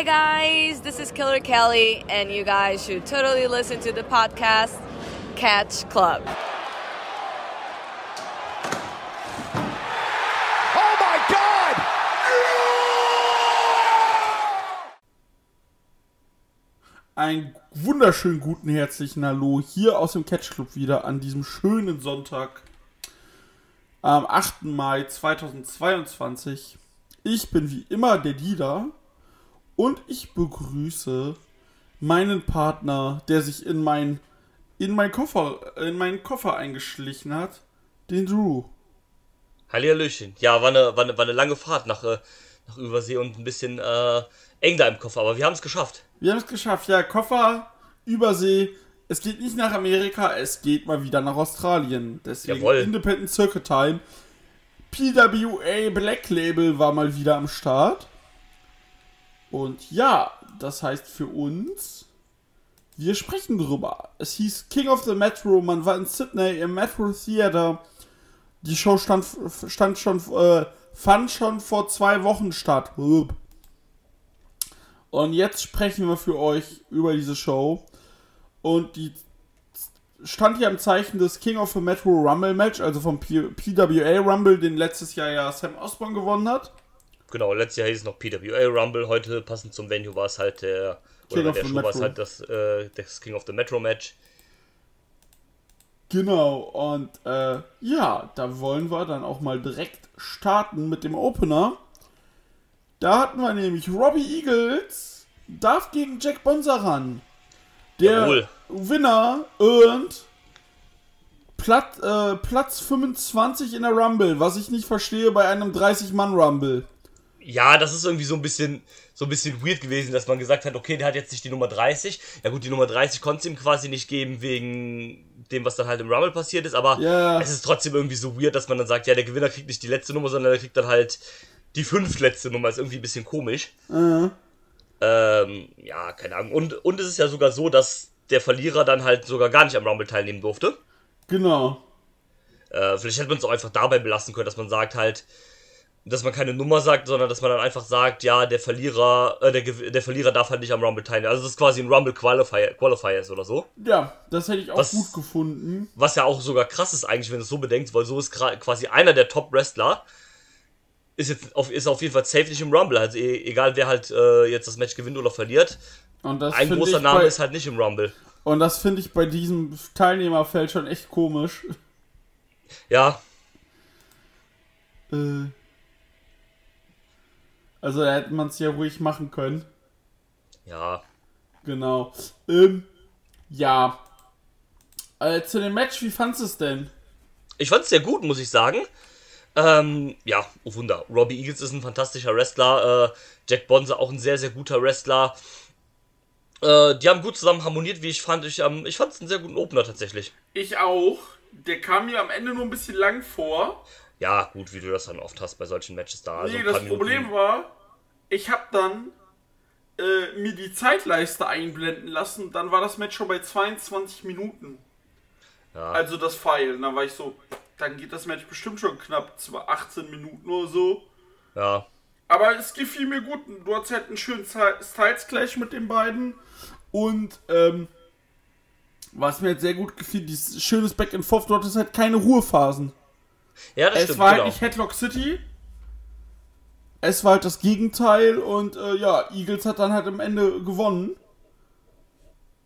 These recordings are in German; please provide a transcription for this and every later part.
Hi, guys. This is Killer Kelly, and you guys should totally listen to the podcast Catch Club. Oh my God! Einen wunderschönen guten herzlichen Hallo hier aus dem Catch Club wieder an diesem schönen Sonntag am 8. Mai 2022. Ich bin wie immer der Dieter und ich begrüße meinen Partner, der sich in mein in mein Koffer in meinen Koffer eingeschlichen hat, den Drew. Hallihallöchen. Ja, war eine, war eine, war eine lange Fahrt nach, äh, nach Übersee und ein bisschen äh, eng da im Koffer, aber wir haben es geschafft. Wir haben es geschafft. Ja, Koffer, Übersee. Es geht nicht nach Amerika, es geht mal wieder nach Australien. Deswegen Jawohl. Independent Circuit Time. PWA Black Label war mal wieder am Start. Und ja, das heißt für uns, wir sprechen drüber. Es hieß King of the Metro, man war in Sydney im Metro Theater. Die Show stand, stand schon, äh, fand schon vor zwei Wochen statt. Und jetzt sprechen wir für euch über diese Show. Und die stand hier im Zeichen des King of the Metro Rumble Match, also vom P PWA Rumble, den letztes Jahr ja Sam Osborne gewonnen hat. Genau, letztes Jahr hieß es noch PWA Rumble, heute passend zum Venue war es halt der, King oder der Show war es halt das, äh, das King of the Metro Match. Genau, und äh, ja, da wollen wir dann auch mal direkt starten mit dem Opener. Da hatten wir nämlich Robbie Eagles, darf gegen Jack Bonser ran. Der Jawohl. Winner earned Platz, äh, Platz 25 in der Rumble, was ich nicht verstehe bei einem 30-Mann-Rumble. Ja, das ist irgendwie so ein bisschen so ein bisschen weird gewesen, dass man gesagt hat, okay, der hat jetzt nicht die Nummer 30. Ja gut, die Nummer 30 konnte es ihm quasi nicht geben wegen dem, was dann halt im Rumble passiert ist, aber Ja. es ist trotzdem irgendwie so weird, dass man dann sagt, ja, der Gewinner kriegt nicht die letzte Nummer, sondern der kriegt dann halt die fünftletzte Nummer. Ist irgendwie ein bisschen komisch. Äh, Ähm, ja, keine Ahnung. Und, und es ist ja sogar so, dass der Verlierer dann halt sogar gar nicht am Rumble teilnehmen durfte. genau. Äh, vielleicht hätte man es auch einfach dabei belassen können, dass man sagt halt, dass man keine Nummer sagt, sondern dass man dann einfach sagt, ja, der Verlierer, äh, der, der Verlierer darf halt nicht am Rumble teilnehmen. Also das ist quasi ein Rumble Qualifier, Qualifier ist oder so. Ja, das hätte ich auch Was- gut gefunden. Was ja auch sogar krass ist eigentlich, wenn du es so bedenkst, weil so ist quasi einer der Top-Wrestler, ist jetzt auf, ist auf jeden Fall safe nicht im Rumble. Also e egal wer halt äh, jetzt das Match gewinnt oder verliert, Und das ein großer Name bei, ist halt nicht im Rumble. Und das finde ich bei diesem Teilnehmerfeld schon echt komisch. Ja, Äh, also da hätte man es ja ruhig machen können. ja, Genau. Ähm, ja. Äh, zu dem Match, wie fandest du es denn? Ich fand es sehr gut, muss ich sagen. Ähm, ja, oh Wunder. Robbie Eagles ist ein fantastischer Wrestler. Äh, Jack Bonser auch ein sehr, sehr guter Wrestler. Äh, die haben gut zusammen harmoniert, wie ich fand. Ich, ähm, ich fand es einen sehr guten Opener tatsächlich. Ich auch. Der kam mir am Ende nur ein bisschen lang vor. Ja, gut, wie du das dann oft hast bei solchen Matches da. Also nee, paar das Minuten- Problem war, ich habe dann äh, mir die Zeitleiste einblenden lassen. Dann war das Match schon bei 22 Minuten. Ja. Also das Pfeil. Und dann war ich so, dann geht das Match bestimmt schon knapp zwar 18 Minuten oder so. Ja, Aber es gefiel mir gut. Du hattest halt einen schönen Zy- Styles Clash mit den beiden. Und ähm, was mir halt sehr gut gefiel, dieses schönes Back and Forth, du hattest halt keine Ruhephasen. Ja das Es stimmt, war genau. halt nicht Headlock City. Es war halt das Gegenteil und äh, ja, Eagles hat dann halt am Ende gewonnen.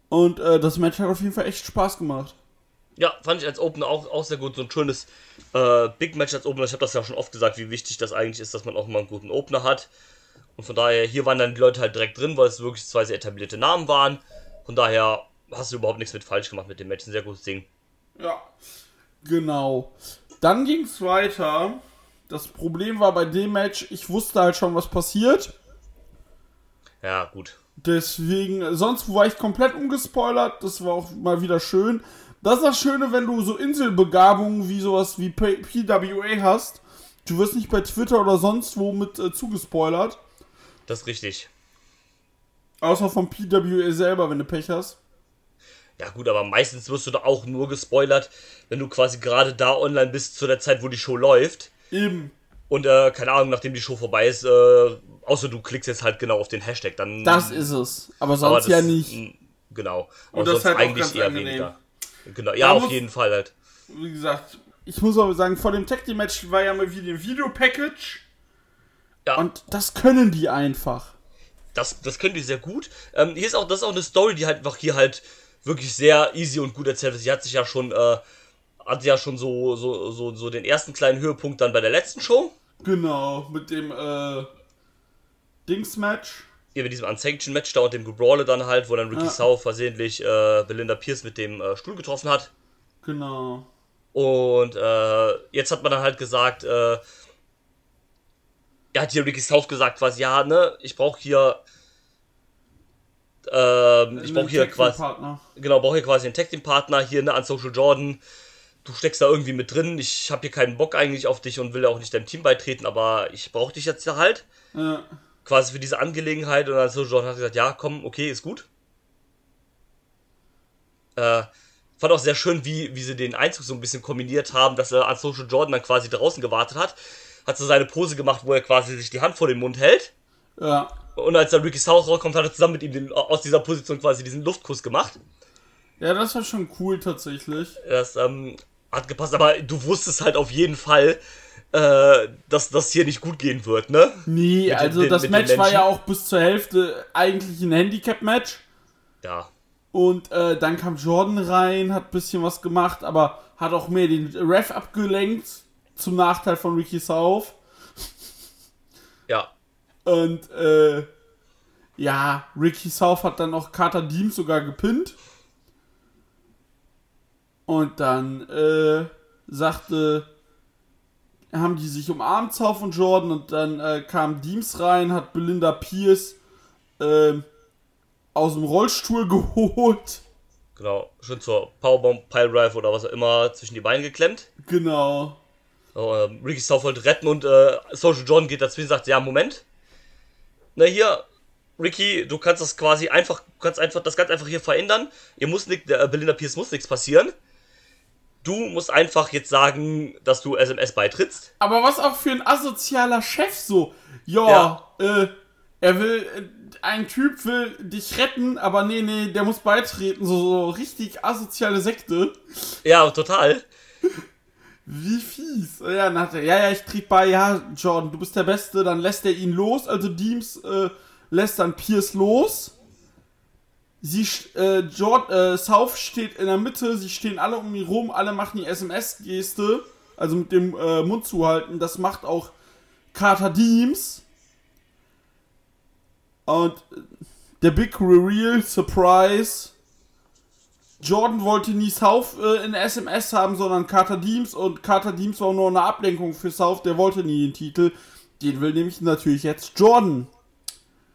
Und äh, das Match hat auf jeden Fall echt Spaß gemacht. Ja, fand ich als Opener auch, auch sehr gut. So ein schönes äh, Big Match als Opener. Ich habe das ja schon oft gesagt, wie wichtig das eigentlich ist, dass man auch mal einen guten Opener hat. Und von daher, hier waren dann die Leute halt direkt drin, weil es wirklich zwei sehr etablierte Namen waren. Von daher hast du überhaupt nichts mit falsch gemacht mit dem Match. Ein sehr gutes Ding. Ja, genau. Dann ging es weiter. Das Problem war bei dem Match, ich wusste halt schon, was passiert. Ja, gut. Deswegen, sonst war ich komplett ungespoilert. Das war auch mal wieder schön. Das ist das Schöne, wenn du so Inselbegabungen wie sowas wie P PWA hast. Du wirst nicht bei Twitter oder sonst wo mit äh, zugespoilert. Das ist richtig. Außer vom PWA selber, wenn du Pech hast. Ja, gut, aber meistens wirst du da auch nur gespoilert, wenn du quasi gerade da online bist zu der Zeit, wo die Show läuft. Eben. Und äh, keine Ahnung, nachdem die Show vorbei ist, äh, außer du klickst jetzt halt genau auf den Hashtag, dann. Das ist es. Aber sonst aber das, ja nicht. Genau. Und Aber das sonst halt auch eigentlich ganz eher angenehm. weniger. Genau. Ja, Da auf muss- jeden Fall halt. Wie gesagt, ich muss aber sagen, vor dem Tag Team Match war ja mal wieder ein Video-Package. Ja. Und das können die einfach. Das, das können die sehr gut. Ähm, hier ist auch, das ist auch eine Story, die halt einfach hier halt wirklich sehr easy und gut erzählt. Sie hat sich ja schon, äh, hat ja schon so, so, so, so den ersten kleinen Höhepunkt dann bei der letzten Show. Genau, mit dem äh, Dings-Match. Hier mit diesem Unsanctioned-Match da und dem Gebrawle dann halt, wo dann Ricky Ja. Sau versehentlich äh, Belinda Pierce mit dem äh, Stuhl getroffen hat. Genau. Und äh, jetzt hat man dann halt gesagt, äh, er hat hier Ricky South gesagt, quasi, ja, ne, ich brauche hier, ähm, ich brauche hier quasi, genau, brauche hier quasi einen Tag Team Partner hier, ne, an Social Jordan. Du steckst da irgendwie mit drin. Ich habe hier keinen Bock eigentlich auf dich und will auch nicht deinem Team beitreten, aber ich brauche dich jetzt halt. Ja. Quasi für diese Angelegenheit. Und dann Social Jordan hat gesagt, ja, komm, okay, ist gut. Äh, fand auch sehr schön, wie, wie sie den Einzug so ein bisschen kombiniert haben, dass er an Social Jordan dann quasi draußen gewartet hat. Hat so seine Pose gemacht, wo er quasi sich die Hand vor den Mund hält. Ja. Und als dann Ricky South rauskommt, hat er zusammen mit ihm den, aus dieser Position quasi diesen Luftkuss gemacht. Ja, das war schon cool tatsächlich. Das ähm, hat gepasst, aber du wusstest halt auf jeden Fall, äh, dass das hier nicht gut gehen wird, ne? Nee, den- also den- das mit Match war ja auch bis zur Hälfte eigentlich ein Handicap-Match. Ja. Und äh, dann kam Jordan rein, hat ein bisschen was gemacht, aber hat auch mehr den Ref abgelenkt. Zum Nachteil von Ricky South. Und äh, ja, Ricky South hat dann auch Carter Deems sogar gepinnt. Und dann äh, sagte, haben die sich umarmt, South und Jordan, und dann äh, kam Deems rein, hat Belinda Pierce äh, aus dem Rollstuhl geholt. Genau. Schön zur Powerbomb, Piledrive oder was auch immer zwischen die Beine geklemmt. Genau. So, ähm, Ricky South wollte retten und äh, Social John geht dazwischen und sagt, ja, Moment. Na hier, Ricky, du kannst das quasi einfach, du kannst einfach, das ganz einfach hier verändern. Ihr muss nicht, der, äh, Belinda Pierce muss nichts passieren. Du musst einfach jetzt sagen, dass du SMS beitrittst. Aber was auch für ein asozialer Chef so. Ja, äh, er will, äh, ein Typ will dich retten, aber nee, nee, der muss beitreten. So, so richtig asoziale Sekte. Ja, total. Wie fies. Ja, dann hat er, ja, ja, ich trieb bei, ja, Jordan, du bist der Beste. Dann lässt er ihn los. Also Deems äh, lässt dann Pierce los. Sie, äh, Jordan, äh, South steht in der Mitte, sie stehen alle um ihn rum, alle machen die SMS-Geste, also mit dem äh, Mund zuhalten. Das macht auch Carter Deems. Und äh, der Big Reveal, Surprise. Jordan wollte nie South äh, in SMS haben, sondern Carter Deems und Carter Deems war nur eine Ablenkung für South, der wollte nie den Titel. Den will nämlich natürlich jetzt Jordan.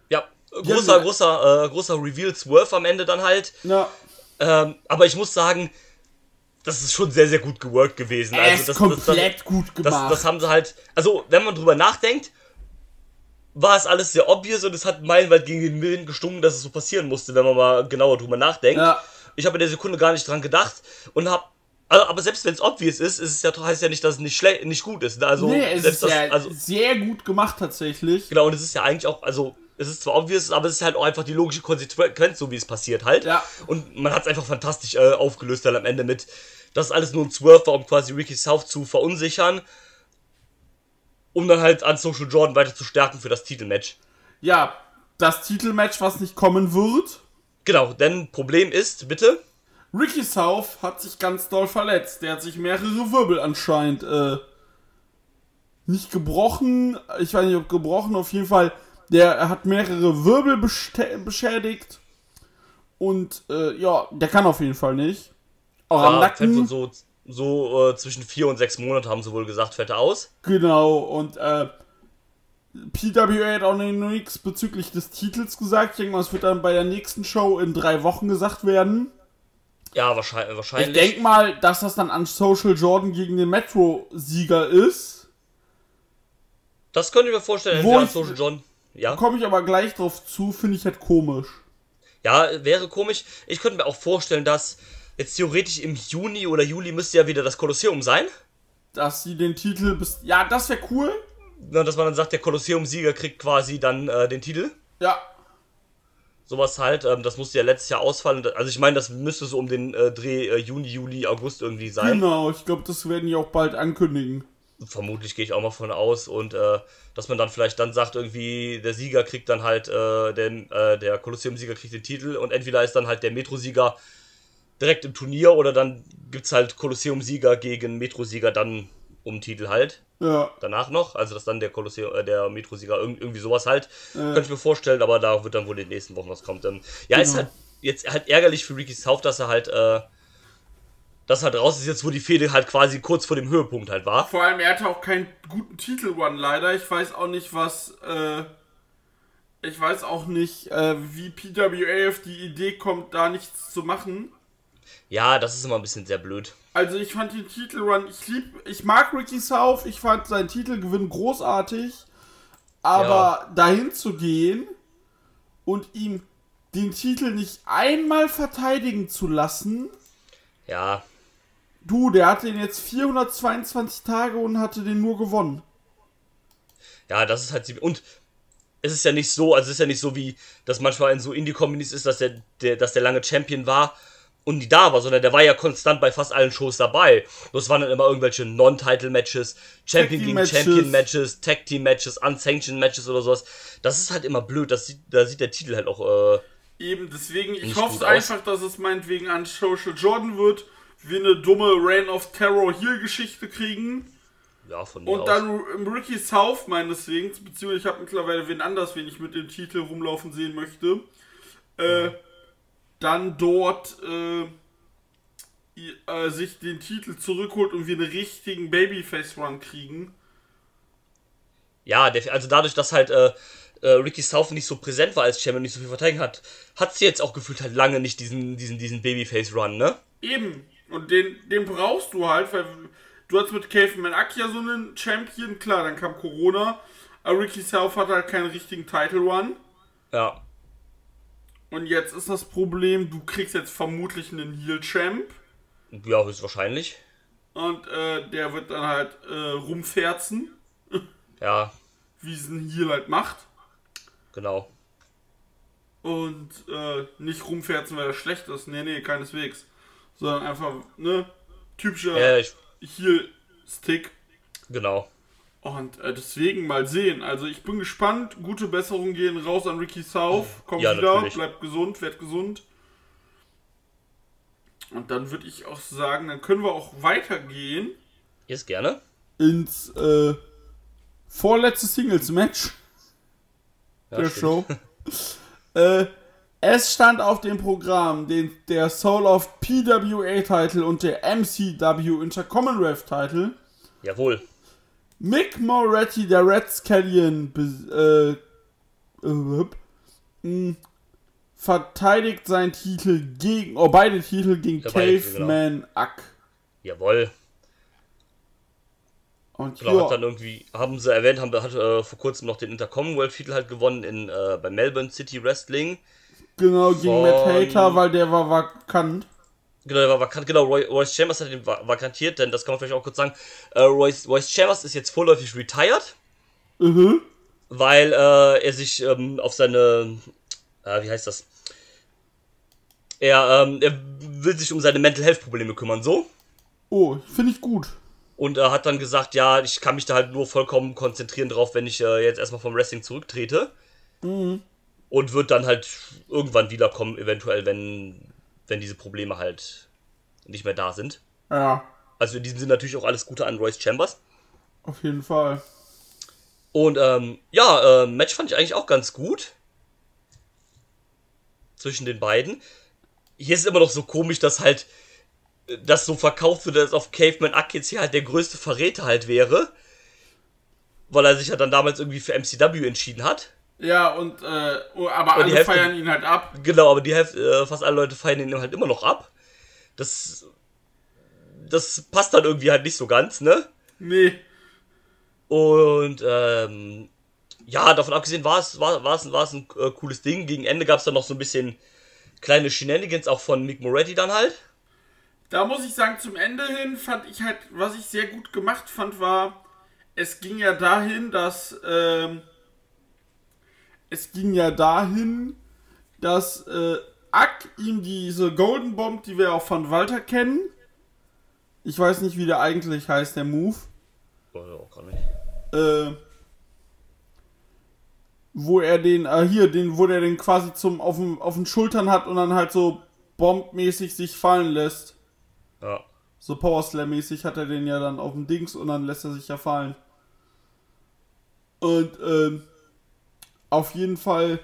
Ja, großer, Ja, großer, äh, großer Reveal Swerve am Ende dann halt. Ja, Ähm, aber ich muss sagen, das ist schon sehr, sehr gut geworkt gewesen. er Also ist das, komplett das, gut das, gemacht. das, das haben sie halt, also wenn man drüber nachdenkt, war es alles sehr obvious und es hat meilenweit gegen den Willen gestunken, dass es so passieren musste, wenn man mal genauer drüber nachdenkt. Ja. Ich habe in der Sekunde gar nicht dran gedacht und habe also, aber selbst wenn es obvious ist, ist es ja heißt ja nicht, dass es nicht schlecht, nicht gut ist. Also nee, es ist das, ja also sehr gut gemacht tatsächlich. genau und es ist ja eigentlich auch, also es ist zwar obvious, aber es ist halt auch einfach die logische Konsequenz, so wie es passiert halt. Ja. Und man hat es einfach fantastisch äh, aufgelöst dann am Ende mit, dass alles nur ein Swerve war, um quasi Ricky South zu verunsichern, um dann halt an Social Jordan weiter zu stärken für das Titelmatch. Ja, das Titelmatch, was nicht kommen wird. Genau, denn Problem ist, bitte, Ricky South hat sich ganz doll verletzt. Der hat sich mehrere Wirbel anscheinend äh, nicht gebrochen. Ich weiß nicht, ob gebrochen, auf jeden Fall. Der hat mehrere Wirbel beschädigt. Und äh, ja, der kann auf jeden Fall nicht. Auch am ja, Nacken. fällt so, so, so äh, zwischen vier und sechs Monate haben sie wohl gesagt, fällt er aus. Genau, und äh, PWA hat auch noch nichts bezüglich des Titels gesagt. Ich denke mal, es wird dann bei der nächsten Show in drei Wochen gesagt werden. Ja, wahrscheinlich. Ich wahrscheinlich. denke mal, dass das dann an Social Jordan gegen den Metro-Sieger ist. das könnte ich mir vorstellen, Wo ich- Social John. Ja. Komme ich aber gleich drauf zu, finde ich halt komisch. Ja, wäre komisch. Ich könnte mir auch vorstellen, dass jetzt theoretisch im Juni oder Juli müsste ja wieder das Kolosseum sein. Dass sie den Titel bis. Ja, das wäre cool. Na, dass man dann sagt, der Kolosseum-Sieger kriegt quasi dann äh, den Titel. Ja, Sowas halt, ähm, das musste ja letztes Jahr ausfallen. Also ich meine, das müsste so um den äh, Dreh äh, Juni, Juli, August irgendwie sein. genau. Ich glaube, das werden die auch bald ankündigen. Vermutlich gehe ich auch mal von aus. Und äh, dass man dann vielleicht dann sagt, irgendwie, der Sieger kriegt dann halt, äh, den, äh, der Kolosseum-Sieger kriegt den Titel und entweder ist dann halt der Metro-Sieger direkt im Turnier oder dann gibt es halt Kolosseum-Sieger gegen Metro-Sieger dann um Titel halt. Ja, danach noch, also dass dann der Kolosseum, äh, der Metro-Sieger irg irgendwie sowas halt, könnte ich mir vorstellen, aber da wird dann wohl in den nächsten Wochen was kommt. Ähm, ja, ist Genau. halt jetzt halt ärgerlich für Ricky South, dass er halt, äh, dass halt raus ist jetzt, wo die Fehde halt quasi kurz vor dem Höhepunkt halt war. vor allem, er hatte auch keinen guten Titel-Run leider. Ich weiß auch nicht, was, äh, ich weiß auch nicht, äh, wie PWA auf die Idee kommt, da nichts zu machen. Ja, das ist immer ein bisschen sehr blöd. Also ich fand den Titelrun, ich lieb, ich mag Ricky South, ich fand seinen Titelgewinn großartig, aber dahin zu gehen und ihm den Titel nicht einmal verteidigen zu lassen, Ja, du, der hatte den jetzt 422 Tage und hatte den nur gewonnen. ja, das ist halt sie- und es ist ja nicht so, also es ist ja nicht so wie das manchmal in so Indie-Communities ist, dass der, der, dass der lange Champion war und nie da war, sondern der war ja konstant bei fast allen Shows dabei. Das waren dann immer irgendwelche Non-Title-Matches, Champion gegen. Champion-Matches, Tag-Team-Matches, Unsanctioned-Matches oder sowas. Das ist halt immer blöd, das sieht, da sieht der Titel halt auch, äh, Eben, deswegen, ich hoffe einfach, dass es meinetwegen an Social Jordan wird, wir eine dumme Reign of Terror Heel-Geschichte kriegen. ja, von mir Und aus. dann Ricky South meineswegen, beziehungsweise ich habe mittlerweile wen anders, wen ich mit dem Titel rumlaufen sehen möchte, äh, dann dort äh, äh, sich den Titel zurückholt und wir einen richtigen Babyface-Run kriegen. Ja, also dadurch, dass halt äh, äh, Ricky South nicht so präsent war als Champion, nicht so viel verteidigen hat, hat sie jetzt auch gefühlt halt lange nicht diesen, diesen, diesen Babyface-Run, ne? Eben. Und den, den brauchst du halt, weil du hast mit Caveman Akia so einen Champion, klar, dann kam Corona, aber Ricky South hat halt keinen richtigen Title-Run. Ja. Und jetzt ist das Problem, du kriegst jetzt vermutlich einen Heel-Champ. Ja, höchstwahrscheinlich. Und äh, der wird dann halt äh, rumferzen, Ja, wie es ein Heel halt macht. genau. Und äh, nicht rumferzen, weil er schlecht ist. Nee, nee, keineswegs. Sondern einfach, ne, typischer Ja, ich, Heel-Stick. genau. Und äh, deswegen mal sehen. Also ich bin gespannt. Gute Besserungen gehen raus an Ricky South. Komm Ja, wieder, natürlich. bleib gesund, werd gesund. Und dann würde ich auch sagen, dann können wir auch weitergehen Jetzt gerne. ins äh, vorletzte Singles-Match Ja, der stimmt. Show. äh, es stand auf dem Programm den, der Soul of PWA-Title und der MCW Intercommonwealth-Title. Jawohl. Mick Moretti, der Red Scallion, äh, äh, mh, verteidigt seinen Titel gegen, oh, beide Titel gegen Ja, genau. Caveman Ack. Jawohl. Und Genau, hat dann irgendwie, haben sie erwähnt, haben, hat äh, vor kurzem noch den Intercommonwealth-Titel halt gewonnen in, äh, bei Melbourne City Wrestling. genau, gegen von- Matt Hater, weil der war vakant. Genau, vakant, genau, Roy, Royce Chambers hat den va- vakantiert, denn das kann man vielleicht auch kurz sagen. Äh, Royce, Royce Chambers ist jetzt vorläufig retired, Mhm. weil äh, er sich ähm, auf seine, äh, wie heißt das? Er, ähm, er will sich um seine Mental Health Probleme kümmern, so. Oh, finde ich gut. Und er hat dann gesagt, ja, ich kann mich da halt nur vollkommen konzentrieren drauf, wenn ich äh, jetzt erstmal vom Wrestling zurücktrete. Und wird dann halt irgendwann wiederkommen, eventuell, wenn, wenn diese Probleme halt nicht mehr da sind. Ja, Also in diesem Sinne natürlich auch alles Gute an Royce Chambers. auf jeden Fall. Und ähm, ja, äh, Match fand ich eigentlich auch ganz gut. Zwischen den beiden. Hier ist es immer noch so komisch, dass halt äh, das so verkauft wird, als auf Caveman Ack jetzt hier halt der größte Verräter halt wäre. Weil er sich ja dann damals irgendwie für MCW entschieden hat. Ja, und, äh, oh, aber Und alle Hälfte- feiern ihn halt ab. Genau, aber die Hälfte, äh, fast alle Leute feiern ihn halt immer noch ab. Das. Das passt dann irgendwie halt nicht so ganz, ne? Nee. Und ähm, ja, davon abgesehen war es, war, war es, war es ein äh, cooles Ding. Gegen Ende gab es dann noch so ein bisschen kleine Shenanigans, auch von Mick Moretti dann halt. Da muss ich sagen, zum Ende hin fand ich halt, was ich sehr gut gemacht fand, war, es ging ja dahin, dass ähm, es ging ja dahin, dass äh, Ack ihm diese Golden Bomb, die wir auch von Walter kennen, ich weiß nicht, wie der eigentlich heißt, der Move, Weiß auch gar nicht. äh, wo er den, äh, hier, den, wo der den quasi zum auf den, auf den Schultern hat und dann halt so bombmäßig sich fallen lässt. Ja. So Power Slam mäßig hat er den ja dann auf dem Dings und dann lässt er sich ja fallen. Und ähm, auf jeden Fall,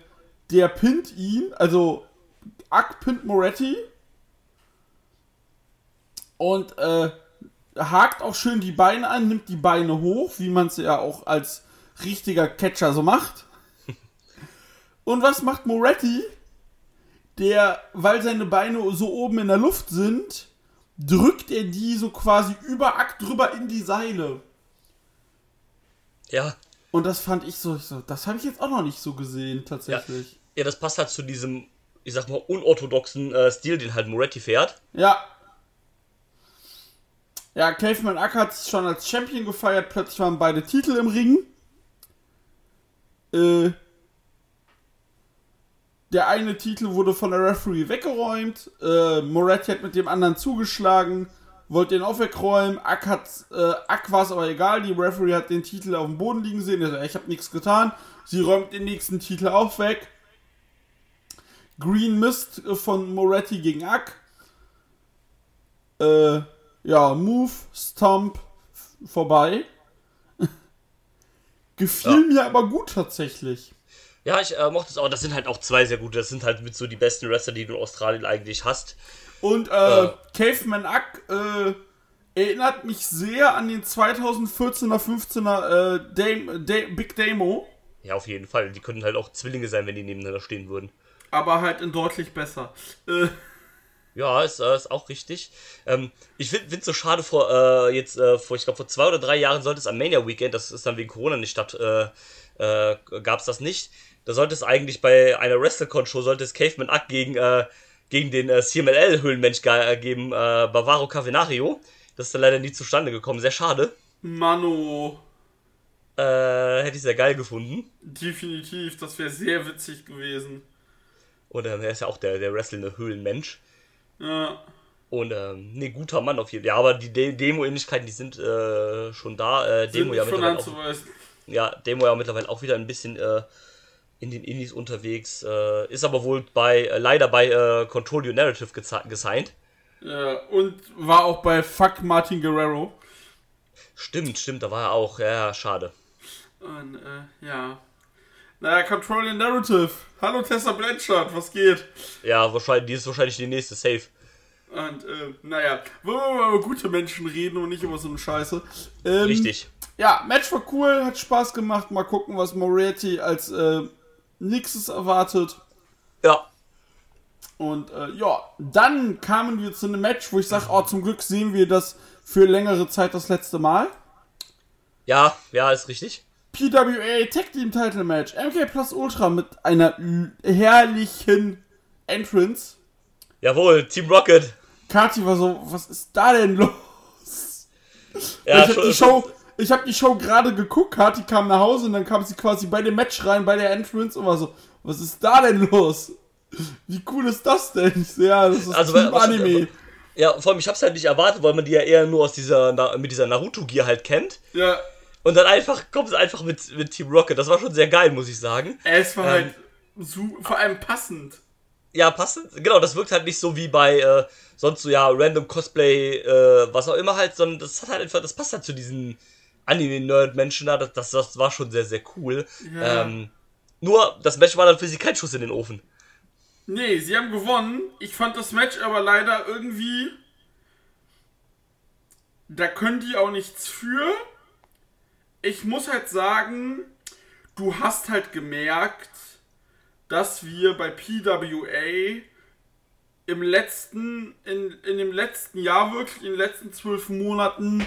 der pinnt ihn, also Ack pinnt Moretti und äh, hakt auch schön die Beine an, nimmt die Beine hoch, wie man es ja auch als richtiger Catcher so macht. Und was macht Moretti? Der, weil seine Beine so oben in der Luft sind, drückt er die so quasi über Ack drüber in die Seile. Ja. Und das fand ich so, ich so das habe ich jetzt auch noch nicht so gesehen, Ja. tatsächlich. ja, das passt halt zu diesem, ich sag mal, unorthodoxen äh, Stil, den halt Moretti fährt. Ja. Ja, Caveman Ack hat sich schon als Champion gefeiert, plötzlich waren beide Titel im Ring. Äh, der eine Titel wurde von der Referee weggeräumt. Äh, Moretti hat mit dem anderen zugeschlagen, wollte den auch wegräumen. Ack hat, äh, Ack war es aber egal, die Referee hat den Titel auf dem Boden liegen sehen. Er sagt, ich habe nichts getan. Sie räumt den nächsten Titel auch weg. Green Mist äh, von Moretti gegen Ack. Äh, ja, Move, Stomp, vorbei. Gefiel mir aber gut tatsächlich. Ja, ich äh, mochte es auch. Das sind halt auch zwei sehr gute. Das sind halt mit so die besten Wrestler, die du in Australien eigentlich hast. Und äh, Caveman Ack äh, erinnert mich sehr an den 2014er, 15er äh, Dame, Da- Big Damo, Ja, auf jeden Fall. Die könnten halt auch Zwillinge sein, wenn die nebeneinander stehen würden. aber halt in deutlich besser. Äh, Ja, ist, äh, ist auch richtig. Ähm, ich finde es so schade, vor äh, jetzt, äh, vor, ich glaube, vor zwei oder drei Jahren sollte es am Mania Weekend, das ist dann wegen Corona nicht statt, äh, äh, gab es das nicht. Da sollte es eigentlich bei einer WrestleCon-Show, sollte es Caveman Ack gegen, äh, gegen den äh, CMLL-Höhlenmensch ge- äh, geben, äh, Bavaro Cavenario. Das ist dann leider nie zustande gekommen. Sehr schade. Mano, Äh, hätte ich sehr geil gefunden. definitiv, das wäre sehr witzig gewesen. Und ähm, er ist ja auch der, der wrestlende Höhlenmensch. Ja. Und ähm, nee, guter Mann auf jeden Fall. Ja, aber die De Demo-Ähnlichkeiten, die sind äh, schon da. Äh, Sind Demo ja nicht von mittlerweile auch, ja, Demo ja mittlerweile auch wieder ein bisschen äh, in den Indies unterwegs. Äh, ist aber wohl bei äh, leider bei äh, Control Your Narrative gesigned. Ja, und war auch bei Fuck Martin Guerrero. Stimmt, stimmt, da war er auch. Ja, schade. Und, äh, ja. Naja, Control the Narrative. Hallo Tessa Blanchard, was geht? Ja, wahrscheinlich, die ist wahrscheinlich die nächste Safe. Und, äh, naja, wollen wir mal über gute Menschen reden und nicht über so eine Scheiße. Ähm, Richtig. Ja, Match war cool, hat Spaß gemacht. Mal gucken, was Moretti als äh, nächstes erwartet. Ja. Und äh, ja, dann kamen wir zu einem Match, wo ich sage, oh, zum Glück sehen wir das für längere Zeit das letzte Mal. Ja, ja, ist richtig. PWA Tag Team Title Match. MK Plus Ultra mit einer herrlichen Entrance. Jawohl, Team Rocket. Kati war so, was ist da denn los? Ja, ich habe die Show, ich habe die Show gerade geguckt. Kati kam nach Hause und dann kam sie quasi bei dem Match rein, bei der Entrance und war so, was ist da denn los? Wie cool ist das denn? Ich so, ja, das ist Also, Team was- Anime. Ja, vor allem, ich hab's halt nicht erwartet, weil man die ja eher nur aus dieser, mit dieser Naruto-Gear halt kennt. Ja, Und dann einfach, kommt es einfach mit, mit Team Rocket. Das war schon sehr geil, muss ich sagen. es war Ähm, halt su vor allem passend. Ja, passend. Genau, das wirkt halt nicht so wie bei äh, sonst so, ja, random Cosplay, äh, was auch immer halt, sondern das hat halt einfach, das passt halt zu diesen Anime-Nerd-Menschen da. Das, das, das war schon sehr, sehr cool. Ja. Ähm, nur, das Match war dann für sie kein Schuss in den Ofen. Nee, sie haben gewonnen. Ich fand das Match aber leider irgendwie. Da können die auch nichts für. Ich muss halt sagen, du hast halt gemerkt, dass wir bei PWA im letzten, in, in dem letzten Jahr wirklich, in den letzten zwölf Monaten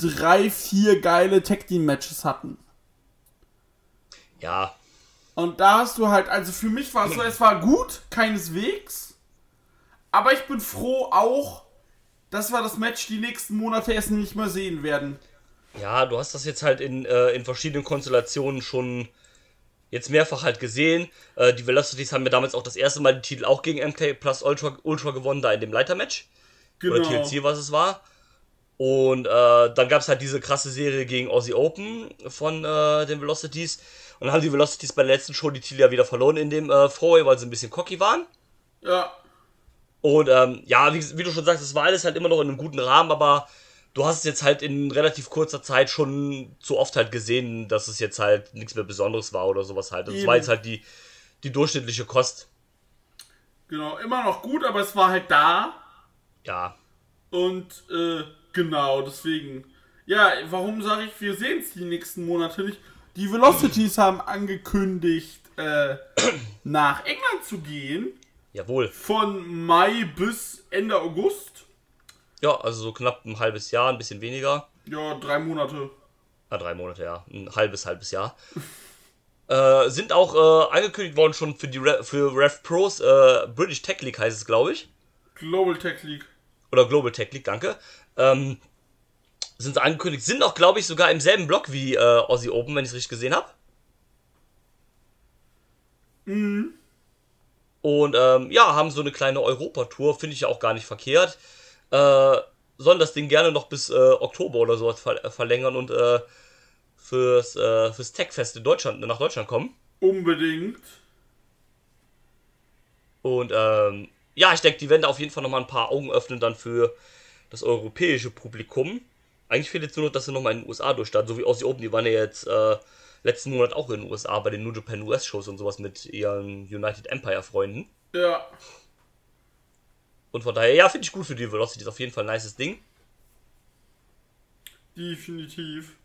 drei, vier geile Tag Team Matches hatten. Ja, Und da hast du halt, also für mich war es so, es war gut, keineswegs. Aber ich bin froh auch, dass wir das Match die nächsten Monate erst nicht mehr sehen werden. Ja, du hast das jetzt halt in, äh, in verschiedenen Konstellationen schon jetzt mehrfach halt gesehen. Äh, die Velocities haben ja damals auch das erste Mal den Titel auch gegen MK Plus Ultra, Ultra gewonnen, da in dem Leitermatch. Genau. Oder TLC, was es war. Und äh, dann gab es halt diese krasse Serie gegen Aussie Open von äh, den Velocities. Und dann haben die Velocities bei der letzten Show die Titel ja wieder verloren in dem äh, Four-Way, weil sie ein bisschen cocky waren. Ja, Und ähm, ja, wie, wie du schon sagst, es war alles halt immer noch in einem guten Rahmen, aber du hast es jetzt halt in relativ kurzer Zeit schon zu oft halt gesehen, dass es jetzt halt nichts mehr Besonderes war oder sowas halt. Also es war jetzt halt die, die durchschnittliche Kost. genau. Immer noch gut, aber es war halt da. Ja, Und äh, genau, deswegen. Ja, warum sage ich, wir sehen es die nächsten Monate nicht? Die Velocities haben angekündigt, äh, nach England zu gehen. jawohl. Von Mai bis Ende August. Ja, also so knapp ein halbes Jahr, ein bisschen weniger. Ja, drei Monate. Ah, drei Monate, ja. Ein halbes, halbes Jahr. äh, sind auch äh, angekündigt worden schon für die Re für Rev Pros, äh, British Tech League heißt es, glaube ich. Global Tech League. Oder Global Tech League, danke. Ähm, sind sie angekündigt, sind auch, glaube ich, sogar im selben Block wie äh, Aussie Open, wenn ich es richtig gesehen habe. Und ähm, ja, haben so eine kleine Europatour, finde ich ja auch gar nicht verkehrt. Äh, sollen das Ding gerne noch bis äh, Oktober oder sowas ver äh, verlängern und äh, fürs, äh, fürs Tech-Fest in Deutschland, nach Deutschland kommen. Unbedingt. Und ähm, ja, ich denke, die werden da auf jeden Fall nochmal ein paar Augen öffnen dann für das europäische Publikum. Eigentlich fehlt jetzt nur noch, dass sie nochmal in den USA durchstarten, so wie Aussie Open, die waren ja jetzt äh, letzten Monat auch in den USA bei den New Japan US Shows und sowas mit ihren United Empire Freunden. Ja. Und von daher, ja, finde ich gut für die Velocity, ist auf jeden Fall ein nices Ding. Definitiv.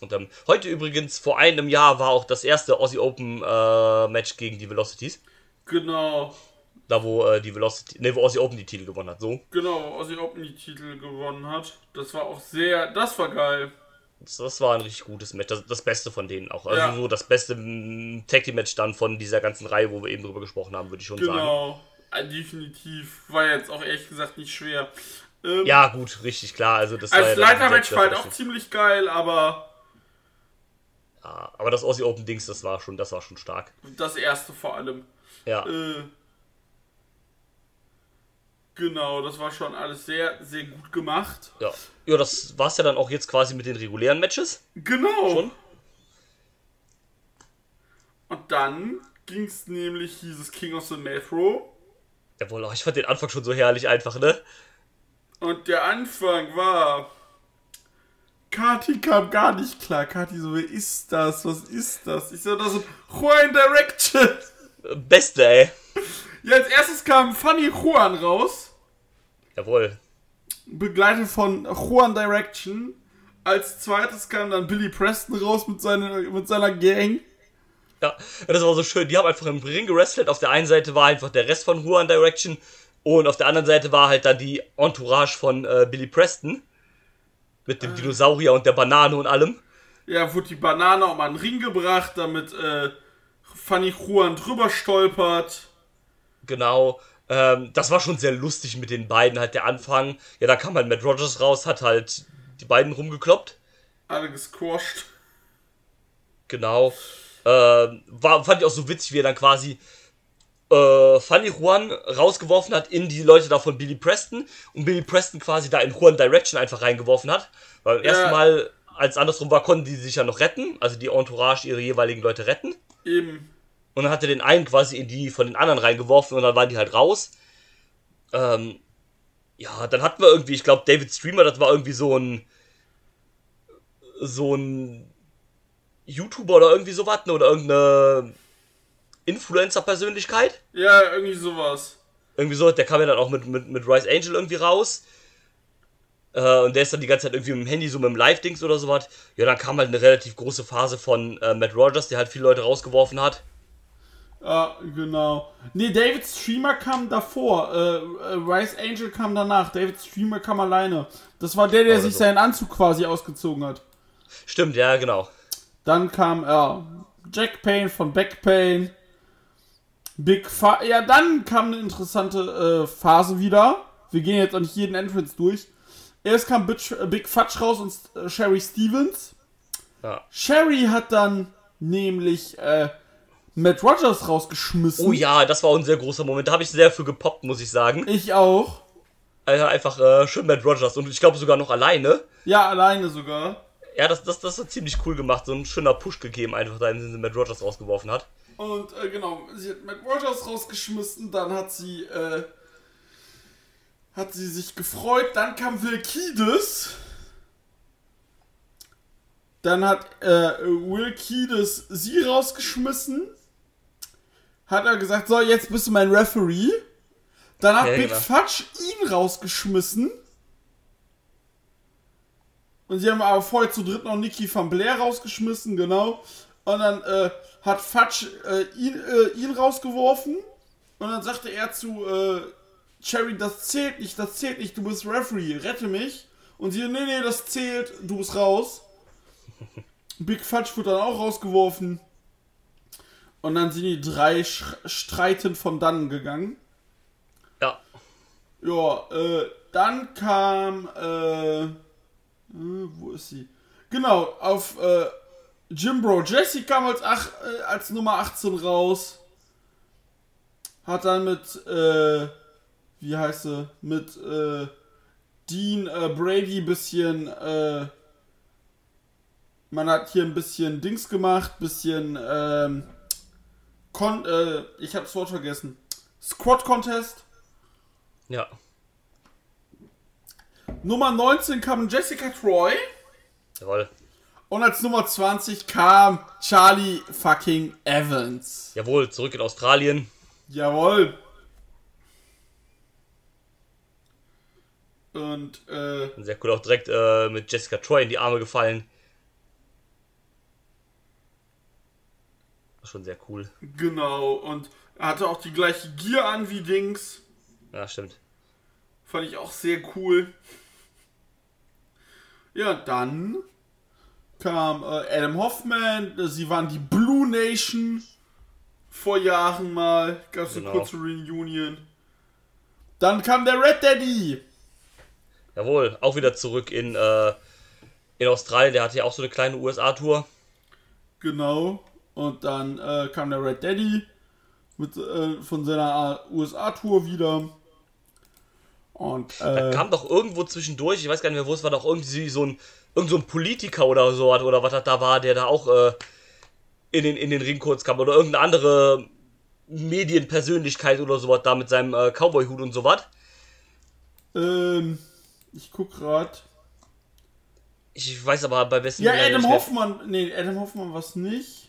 Und ähm, heute übrigens, vor einem Jahr, war auch das erste Aussie Open äh, Match gegen die Velocities. Genau. Da wo äh, die Velocity, ne, wo Aussie Open die Titel gewonnen hat, so. Genau, Aussie Open die Titel gewonnen hat. Das war auch sehr, das war geil. Das, das war ein richtig gutes Match, das, das Beste von denen auch. Also Ja. so das beste mm, Tag Team Match dann von dieser ganzen Reihe, wo wir eben drüber gesprochen haben, würde ich schon sagen. Genau. Definitiv. War jetzt auch ehrlich gesagt nicht schwer. Ähm, Ja, gut, richtig klar. Also das war Als ja dann Leitermatch selbst war halt auch ziemlich geil, aber Ja, aber das Aussie Open Dings, das war schon, das war schon stark. das erste vor allem. Ja, Äh, genau, das war schon alles sehr, sehr gut gemacht. ja. Ja, das war's ja dann auch jetzt quasi mit den regulären Matches. Genau. Schon? Und dann ging es nämlich, hieß es King of the Metro. Jawohl, oh, ich fand den Anfang schon so herrlich einfach, ne? Und der Anfang war. Kati kam gar nicht klar. Kati so, wer ist das? Was ist das? Ich so, das ist Juan Direction. Beste, ey. Ja, als erstes kam Funny Juan raus. Jawohl. begleitet von Juan Direction. Als zweites kam dann Billy Preston raus mit, seiner mit seiner Gang. Ja, das war so schön. Die haben einfach im Ring gewrestelt. Auf der einen Seite war einfach der Rest von Juan Direction und auf der anderen Seite war halt dann die Entourage von äh, Billy Preston. Mit dem Dinosaurier und der Banane und allem. Ja, wurde die Banane um einen Ring gebracht, damit äh, Funny Juan drüber stolpert. Genau. Ähm, das war schon sehr lustig mit den beiden, halt der Anfang. Ja, da kam halt Matt Rogers raus, hat halt die beiden rumgekloppt. Alle gesquasht. Genau. Ähm, war, fand ich auch so witzig, wie er dann quasi äh, Funny Juan rausgeworfen hat in die Leute da von Billy Preston und Billy Preston quasi da in Juan Direction einfach reingeworfen hat. Weil beim Ja. ersten Mal, als andersrum war, konnten die sich ja noch retten, also die Entourage ihre jeweiligen Leute retten. Eben. Und dann hat er den einen quasi in die von den anderen reingeworfen und dann waren die halt raus. Ähm, ja, dann hatten wir irgendwie, ich glaube, David Streamer, das war irgendwie so ein so ein YouTuber oder irgendwie sowas, ne, oder irgendeine Influencer-Persönlichkeit. Ja, irgendwie sowas. Irgendwie so, der kam ja dann auch mit, mit, mit Rise Angel irgendwie raus. Äh, und der ist dann die ganze Zeit irgendwie mit dem Handy, so mit dem Live-Dings oder sowas. Ja, dann kam halt eine relativ große Phase von äh, Matt Rogers, der halt viele Leute rausgeworfen hat. Ja, genau. Nee, David Streamer kam davor. Äh, äh, Rice Angel kam danach. David Streamer kam alleine. Das war der, der Oder sich so. seinen Anzug quasi ausgezogen hat. Stimmt, ja, genau. Dann kam ja, Jack Payne von Backpain. Big Fa Ja, dann kam eine interessante äh, Phase wieder. Wir gehen jetzt auch nicht jeden Entrance durch. Erst kam Big, äh, Big Fudge raus und äh, Sherry Stevens. Ja. Sherry hat dann nämlich äh, Matt Rogers rausgeschmissen. Oh ja, das war auch ein sehr großer Moment. Da habe ich sehr für gepoppt, muss ich sagen. Ich auch. Also einfach äh, schön Matt Rogers und ich glaube sogar noch alleine. Ja, alleine sogar. Ja, das, das, das war ziemlich cool gemacht. So ein schöner Push gegeben, einfach da, indem sie Matt Rogers rausgeworfen hat. Und äh, genau, sie hat Matt Rogers rausgeschmissen, dann hat sie, äh, hat sie sich gefreut, dann kam Will Kiedis. Dann hat äh, Will Kiedis sie rausgeschmissen. Hat er gesagt, so, jetzt bist du mein Referee. Dann hat Ja, Big genau. Fudge ihn rausgeschmissen. Und sie haben aber vorher zu dritt noch Nikki van Blair rausgeschmissen, genau. Und dann äh, hat Fudge äh, ihn, äh, ihn rausgeworfen. Und dann sagte er zu äh, Cherry, das zählt nicht, das zählt nicht, du bist Referee, rette mich. Und sie, nee, nee, das zählt, du bist raus. Big Fudge wird dann auch rausgeworfen. Und dann sind die drei sch streitend von dannen gegangen. Ja. Ja, äh, dann kam, äh, äh, wo ist sie? Genau, auf, äh, Jimbro Jesse kam als, ach, äh, als Nummer 18 raus. Hat dann mit, äh, wie heißt sie? Mit, äh, Dean äh, Brady bisschen, äh, man hat hier ein bisschen Dings gemacht, bisschen, ähm, Kon äh, ich hab's Wort vergessen. Squad Contest. Ja. Nummer 19 kam Jessica Troy. Jawohl. Und als Nummer 20 kam Charlie fucking Evans. Jawohl, zurück in Australien. Jawohl. Und, äh, Sehr cool, auch direkt äh, mit Jessica Troy in die Arme gefallen. Schon sehr cool. genau. Und er hatte auch die gleiche Gear an wie Dings. Ja, stimmt. Fand ich auch sehr cool. Ja, dann kam äh, Adam Hoffman. Sie waren die Blue Nation. Vor Jahren mal. Gab es Genau. eine kurze Reunion. Dann kam der Red Daddy. Jawohl, auch wieder zurück in, äh, in Australien. Der hatte ja auch so eine kleine USA-Tour. Genau. Und dann äh, kam der Red Daddy mit, äh, von seiner USA-Tour wieder. Und Da äh, kam doch irgendwo zwischendurch, ich weiß gar nicht mehr, wo es war, doch irgendwie so ein, irgend so ein Politiker oder so, oder was das da war, der da auch äh, in, den, in den Ring kurz kam. Oder irgendeine andere Medienpersönlichkeit oder sowas da mit seinem äh, Cowboy-Hut und sowas. ähm, ich guck grad. Ich weiß aber bei besten Ja, Adam. Hoffmann. Nee, Adam Hoffmann war's nicht.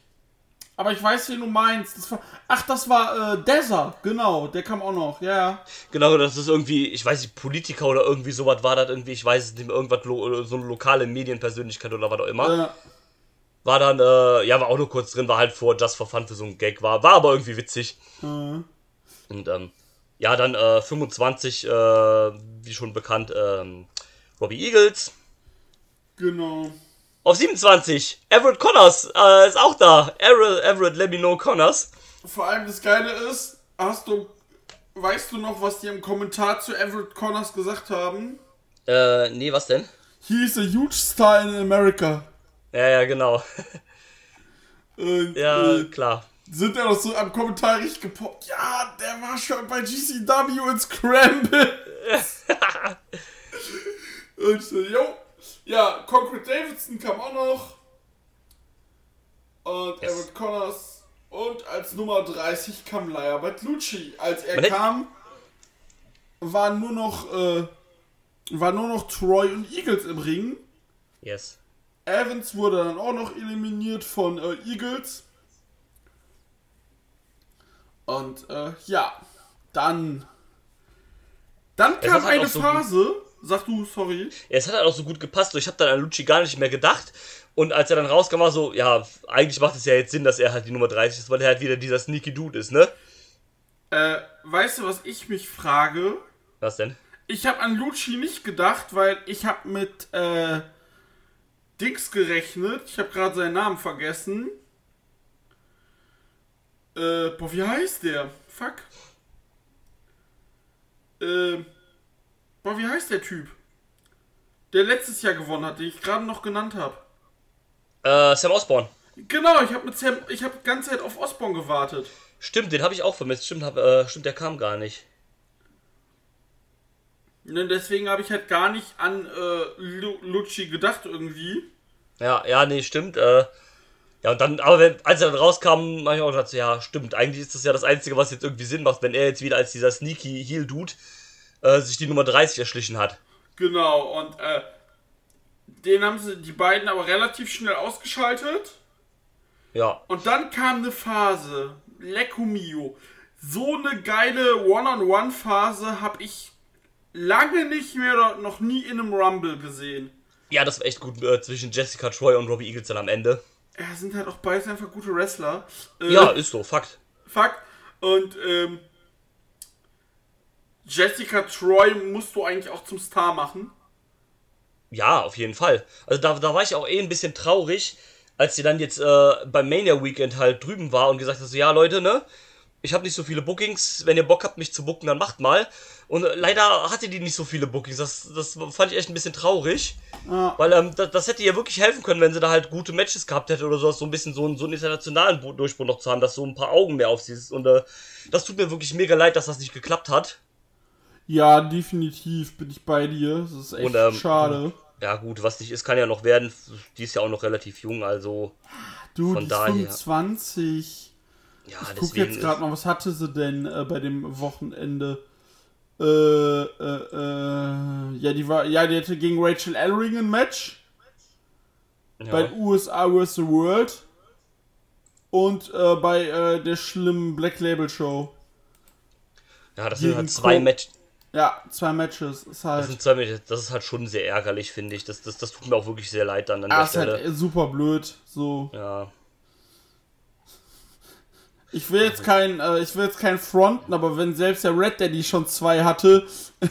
Aber ich weiß, wen du meinst. Das war, ach, das war äh, Deza, genau. Der kam auch noch. Ja, ja. Genau, das ist irgendwie, ich weiß nicht, Politiker oder irgendwie sowas war das irgendwie, ich weiß es nicht mehr, irgendwas, lo, so eine lokale Medienpersönlichkeit oder was auch immer. Äh, War dann, äh, ja, war auch nur kurz drin, war halt vor Just for Fun für so einen Gag, war, war aber irgendwie witzig. äh, Und, ähm, ja, dann, äh, 25, äh, wie schon bekannt, ähm, Robbie Eagles. genau. Auf 27, Everett Connors, äh, ist auch da. Everett, Everett Lemino Connors. Vor allem das Geile ist, hast du, weißt du noch, was die im Kommentar zu Everett Connors gesagt haben? Äh, nee, was denn? He is a huge star in America. Ja, ja, genau. Und, ja, äh, klar. sind ja noch so am Kommentar richtig gepoppt. Ja, der war schon bei GCW in Scramble. Und ich so, jo. Ja, Concrete Davidson kam auch noch. Und Yes. Everett Connors. Und als Nummer 30 kam Laia Batlucci. Als er kam, waren nur noch, äh, waren nur noch Troy und Eagles im Ring. Yes. Evans wurde dann auch noch eliminiert von äh, Eagles. Und äh, ja, dann. Dann Es kam halt eine so Phase. Sag du, sorry. Ja, es hat halt auch so gut gepasst. So, ich habe dann an Lucci gar nicht mehr gedacht. Und als er dann rauskam, war so, ja, eigentlich macht es ja jetzt Sinn, dass er halt die Nummer 30 ist, weil er halt wieder dieser Sneaky Dude ist, ne? Äh, weißt du, was ich mich frage? Was denn? Ich habe an Lucci nicht gedacht, weil ich habe mit äh, Dings gerechnet. Ich habe gerade seinen Namen vergessen. Äh, boah, wie heißt der? Fuck. Äh, boah, wie heißt der Typ? der letztes Jahr gewonnen hat, den ich gerade noch genannt habe. Äh, Sam Osborne. Genau, ich habe mit Sam, ich habe die ganze Zeit auf Osborne gewartet. Stimmt, den habe ich auch vermisst. Stimmt, hab, äh, stimmt, der kam gar nicht. Ne, deswegen habe ich halt gar nicht an äh, Lu Lucci gedacht irgendwie. Ja, ja, nee, stimmt. Äh, ja, und dann, aber wenn, als er dann rauskam, habe ich auch gedacht, ja, stimmt, eigentlich ist das ja das Einzige, was jetzt irgendwie Sinn macht, wenn er jetzt wieder als dieser sneaky Heel-Dude äh, sich die Nummer 30 erschlichen hat. Genau, und äh, den haben sie die beiden aber relativ schnell ausgeschaltet. Ja. Und dann kam eine Phase, Lecco Mio. So eine geile One-on-One-Phase habe ich lange nicht mehr oder noch nie in einem Rumble gesehen. Ja, das war echt gut äh, zwischen Jessica Troy und Robbie Eagles dann am Ende. Ja, sind halt auch beides einfach gute Wrestler. Äh, Ja, ist so, Fakt. Fakt. Und ähm, Jessica Troy musst du eigentlich auch zum Star machen. Ja, auf jeden Fall. Also da, da war ich auch eh ein bisschen traurig, als sie dann jetzt äh, beim Mania Weekend halt drüben war und gesagt hat, so, ja Leute, ne, ich habe nicht so viele Bookings, wenn ihr Bock habt, mich zu booken, dann macht mal. Und äh, leider hatte die nicht so viele Bookings, das, das fand ich echt ein bisschen traurig. Ja. Weil ähm, das, das hätte ihr wirklich helfen können, wenn sie da halt gute Matches gehabt hätte oder sowas, so ein bisschen so, einen- so einen internationalen Durchbruch noch zu haben, dass so ein paar Augen mehr auf sie ist. Und äh, das tut mir wirklich mega leid, dass das nicht geklappt hat. Ja, definitiv bin ich bei dir. Das ist echt Und, ähm, schade. Ja gut, was nicht ist, kann ja noch werden. Die ist ja auch noch relativ jung, also Du, von die daher. 25. ja, Ich guck jetzt gerade mal, was hatte sie denn äh, bei dem Wochenende? Äh, äh, äh, ja, die war, ja, die hatte gegen Rachel Ellering ein Match bei ja. USA vs. the World und äh, bei äh, der schlimmen Black Label Show. ja, das sind halt zwei Matches. Ja, zwei Matches. Ist Das halt, sind zwei Matches. Das ist halt schon sehr ärgerlich, finde ich. Das, das, das tut mir auch wirklich sehr leid dann an ah, der ist halt Stelle. äh, super blöd. So, Ja. ich will jetzt kein, äh, ich will jetzt kein Fronten, aber wenn selbst der Red Daddy schon zwei hatte,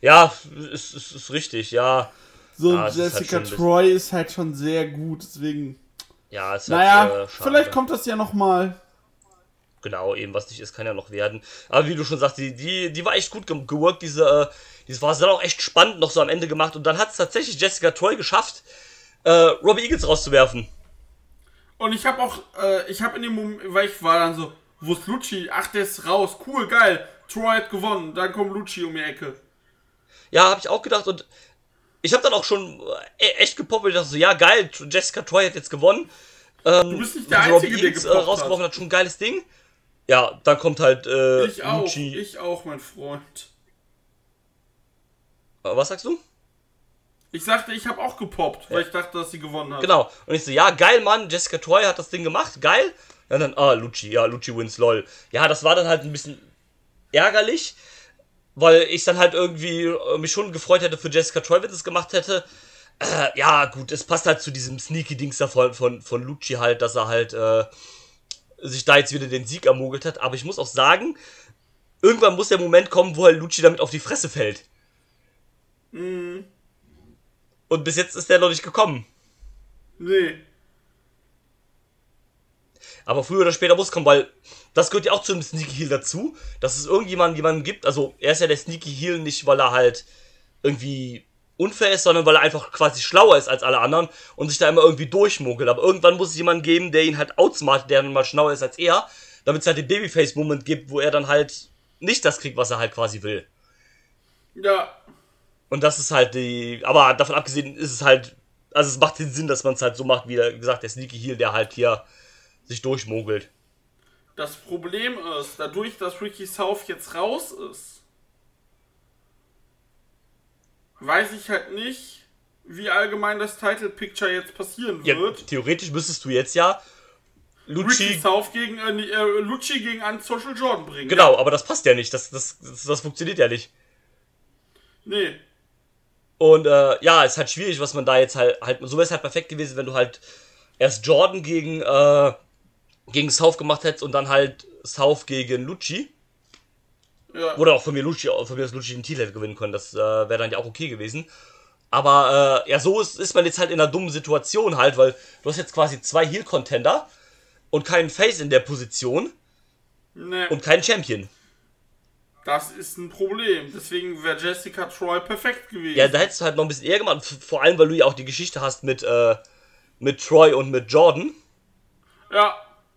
Ja, ist, ist, ist richtig, ja. so Ja, es ist halt Jessica Troy ist halt schon sehr gut. Deswegen, Ja, ist naja, halt, äh, schade. vielleicht kommt das ja noch mal. Genau, eben, was nicht ist, kann ja noch werden. Aber wie du schon sagst, die, die, die war echt gut ge geworkt, diese, äh, diese war dann auch echt spannend noch so am Ende gemacht. Und dann hat es tatsächlich Jessica Troy geschafft, äh, Robbie Eagles rauszuwerfen. Und ich habe auch, äh, ich habe in dem Moment, weil ich war dann so, wo ist Lucci? Ach, der ist raus. Cool, geil. Troy hat gewonnen. Dann kommt Lucci um die Ecke. Ja, habe ich auch gedacht und ich habe dann auch schon äh, echt gepoppt, weil ich dachte so, ja geil, Jessica Troy hat jetzt gewonnen. Ähm, Du bist nicht der Robbie Einzige, der Eagles, äh, rausgeworfen hat. hat. schon ein geiles Ding. Ja, dann kommt halt äh, Ich auch. Lucci. Ich auch, mein Freund. Was sagst du? Ich sagte, ich habe auch gepoppt, weil ich dachte, dass sie gewonnen hat. Genau. Und ich so, ja, geil, Mann, Jessica Troy hat das Ding gemacht, geil. Ja, dann, ah, Lucci, ja, Lucci wins, lol. Ja, das war dann halt ein bisschen ärgerlich, weil ich dann halt irgendwie äh, mich schon gefreut hätte für Jessica Troy, wenn sie es gemacht hätte. Äh, ja, gut, es passt halt zu diesem Sneaky-Dings da von, von, von Lucci halt, dass er halt äh, sich da jetzt wieder den Sieg ermogelt hat. Aber ich muss auch sagen, irgendwann muss der Moment kommen, wo halt Lucci damit auf die Fresse fällt. Und bis jetzt ist der noch nicht gekommen. Nee. Aber früher oder später muss kommen, weil das gehört ja auch zu einem Sneaky Heal dazu, dass es irgendjemanden jemanden gibt. Also er ist ja der Sneaky Heal nicht, weil er halt irgendwie unfair ist, sondern weil er einfach quasi schlauer ist als alle anderen und sich da immer irgendwie durchmogelt. Aber irgendwann muss es jemanden geben, der ihn halt outsmartet, der dann mal schlauer ist als er, damit es halt den Babyface-Moment gibt, wo er dann halt nicht das kriegt, was er halt quasi will. Ja. Und das ist halt die. Aber davon abgesehen ist es halt. Also es macht den Sinn, dass man es halt so macht, wie gesagt, der Sneaky Heal, der halt hier sich durchmogelt. Das Problem ist, dadurch, dass Ricky South jetzt raus ist, weiß ich halt nicht, wie allgemein das Title Picture jetzt passieren Ja, wird. theoretisch müsstest du jetzt ja Ricky Lucci. South gegen äh, äh, Lucci gegen einen Social Jordan bringen. Genau, aber das passt ja nicht. Das, das, das, das funktioniert ja nicht. Nee. Und äh, ja, ist halt schwierig, was man da jetzt halt. halt so wäre es halt perfekt gewesen, wenn du halt erst Jordan gegen, äh, gegen South gemacht hättest und dann halt South gegen Lucci. Ja. Oder auch von mir Lucci, von mir das Lucci den Titel hätte gewinnen können. Das äh, wäre dann ja auch okay gewesen. Aber äh, ja, so ist, ist man jetzt halt in einer dummen Situation halt, weil du hast jetzt quasi zwei Heel-Contender und keinen Face in der Position Nee. und keinen Champion. Das ist ein Problem. Deswegen wäre Jessica Troy perfekt gewesen. Ja, da hättest du halt noch ein bisschen eher gemacht. Vor allem, weil du ja auch die Geschichte hast mit, äh, mit Troy und mit Jordan. ja.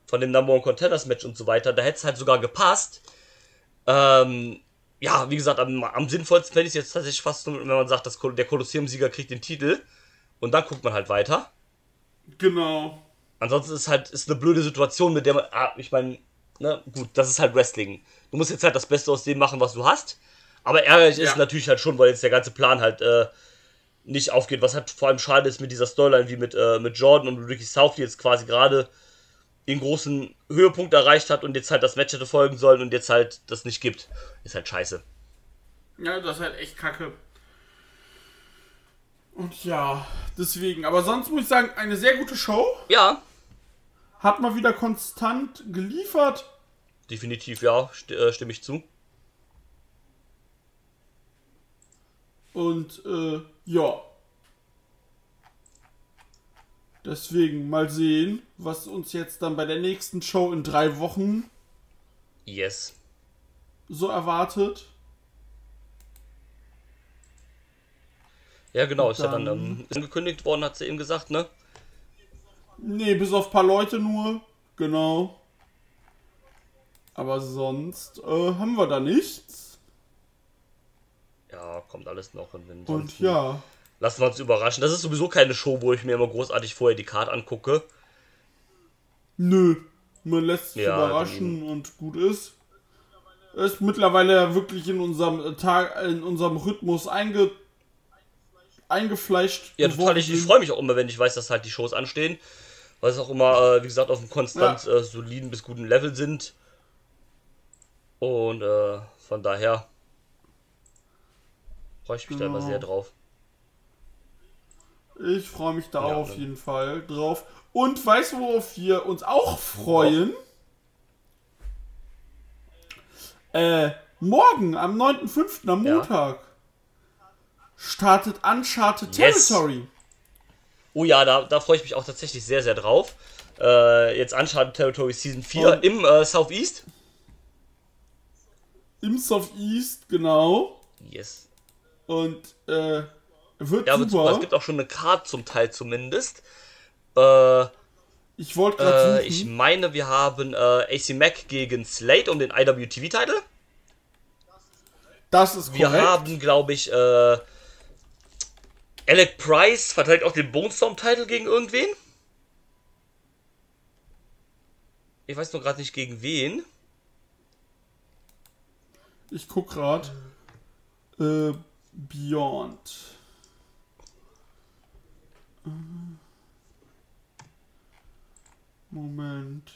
Von dem Number One Contenders Match und so weiter. Da hätte es halt sogar gepasst. Ähm, ja, wie gesagt, am, am sinnvollsten fände ich es jetzt tatsächlich fast, nur, wenn man sagt, dass der Kolosseum-Sieger kriegt den Titel. Und dann guckt man halt weiter. genau. Ansonsten ist halt ist eine blöde Situation, mit der man. Ah, ich meine, ne, gut, das ist halt Wrestling. Du musst jetzt halt das Beste aus dem machen, was du hast. Aber ärgerlich ist Ja. natürlich halt schon, weil jetzt der ganze Plan halt äh, nicht aufgeht. Was halt vor allem schade ist mit dieser Storyline wie mit, äh, mit Jordan und Ricky South, die jetzt quasi gerade den großen Höhepunkt erreicht hat und jetzt halt das Match hätte folgen sollen und jetzt halt das nicht gibt. Ist halt scheiße. Ja, das ist halt echt kacke. Und ja, deswegen. Aber sonst muss ich sagen, eine sehr gute Show. Ja, Hat mal wieder konstant geliefert. definitiv, ja, st äh, stimme ich zu. Und äh, ja. Deswegen mal sehen, was uns jetzt dann bei der nächsten Show in drei Wochen Yes. so erwartet. Ja, genau, ist ja dann dann- ähm, ist angekündigt worden, hat sie eben gesagt, ne? Nee, bis auf ein paar Leute nur. Genau. Aber sonst äh, haben wir da nichts. Ja, kommt alles noch. Und, wenn Und ja. Lassen wir uns überraschen. Das ist sowieso keine Show, wo ich mir immer großartig vorher die Karte angucke. Nö. Man lässt sich Ja, überraschen und gut ist. Ist mittlerweile ja wirklich in unserem äh, Tag, in unserem Rhythmus einge, eingefleischt. Ja, total. Ich, ich freue mich auch immer, wenn ich weiß, dass halt die Shows anstehen. Weil es auch immer, äh, wie gesagt, auf einem konstant Ja. äh, soliden bis guten Level sind. Und äh, von daher freue ich mich da immer Genau. sehr drauf. Ich freue mich da Ja, auf ne. jeden Fall drauf. Und weißt du, worauf wir uns auch freuen? Äh, morgen, am 9.5., am Ja. Montag, startet Uncharted Yes. Territory. Oh ja, da, da freue ich mich auch tatsächlich sehr, sehr drauf. Äh, jetzt Uncharted Territory Season 4 Und- im äh, Southeast. Im Southeast, genau. Yes. Und, äh, wird Ja, super. Es gibt auch schon eine Card zum Teil zumindest. Äh, ich wollte gerade Äh, ich meine, wir haben äh, AC Mac gegen Slate um den IWTV-Titel. das ist Wir korrekt. haben, glaube ich, äh, Alec Price verteidigt auch den Bonestorm-Titel gegen irgendwen. Ich weiß nur gerade nicht gegen wen. Ich guck gerade. Äh, Beyond. Äh, Moment.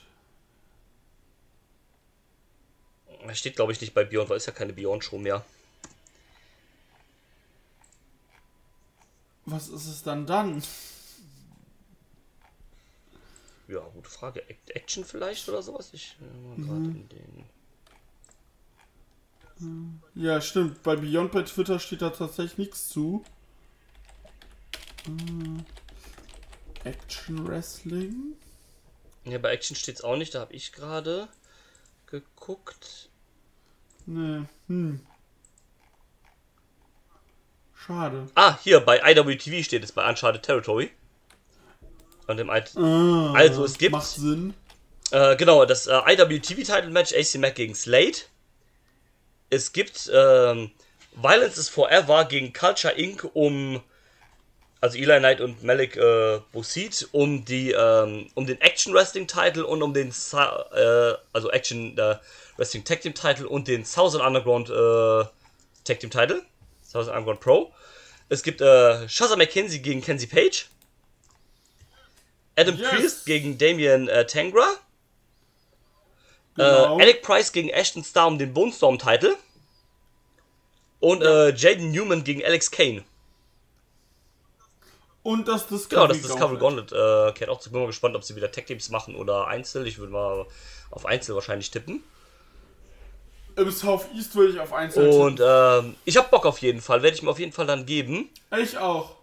Er steht, glaube ich, nicht bei Beyond, weil es ja keine Beyond-Show mehr. Was ist es dann dann? Ja, gute Frage. Act- Action vielleicht oder sowas? Ich äh, in den. Ja, stimmt. Bei Beyond bei Twitter steht da tatsächlich nichts zu. Äh, Action Wrestling. Ja, bei Action steht es auch nicht, da habe ich gerade geguckt. Nee. Hm. Schade. Ah, hier bei IWTV steht es bei Uncharted Territory. Und dem I Ah, Also, es gibt- Macht Sinn. Äh, genau, das äh, IWTV-Title-Match AC Mac gegen Slade. Es gibt ähm, Violence is Forever gegen Culture Inc. um, also Eli Knight und Malik äh, Boussid, um die, ähm, um den Action Wrestling Title und um den, Sa äh, also Action äh, Wrestling Tag Team Title und den Southern Underground äh, Tag Team Title, Southern Underground Pro. Es gibt äh, Shazza McKenzie gegen Kenzie Page. Adam Yes. Priest gegen Damian äh, Tangra. Genau. Äh, Alec Price gegen Ashton Starr um den Bonestorm-Titel. Und äh, Jaden Newman gegen Alex Kane. Und das Discovery Genau, das Discovery Gauntlet. Gauntlet äh, kehrt auch zu. Bin mal gespannt, ob sie wieder Tag Teams machen oder Einzel. Ich würde mal auf Einzel wahrscheinlich tippen. Im Southeast würde ich auf Einzel Und ähm, ich habe Bock auf jeden Fall. Werde ich mir auf jeden Fall dann geben. Ich auch.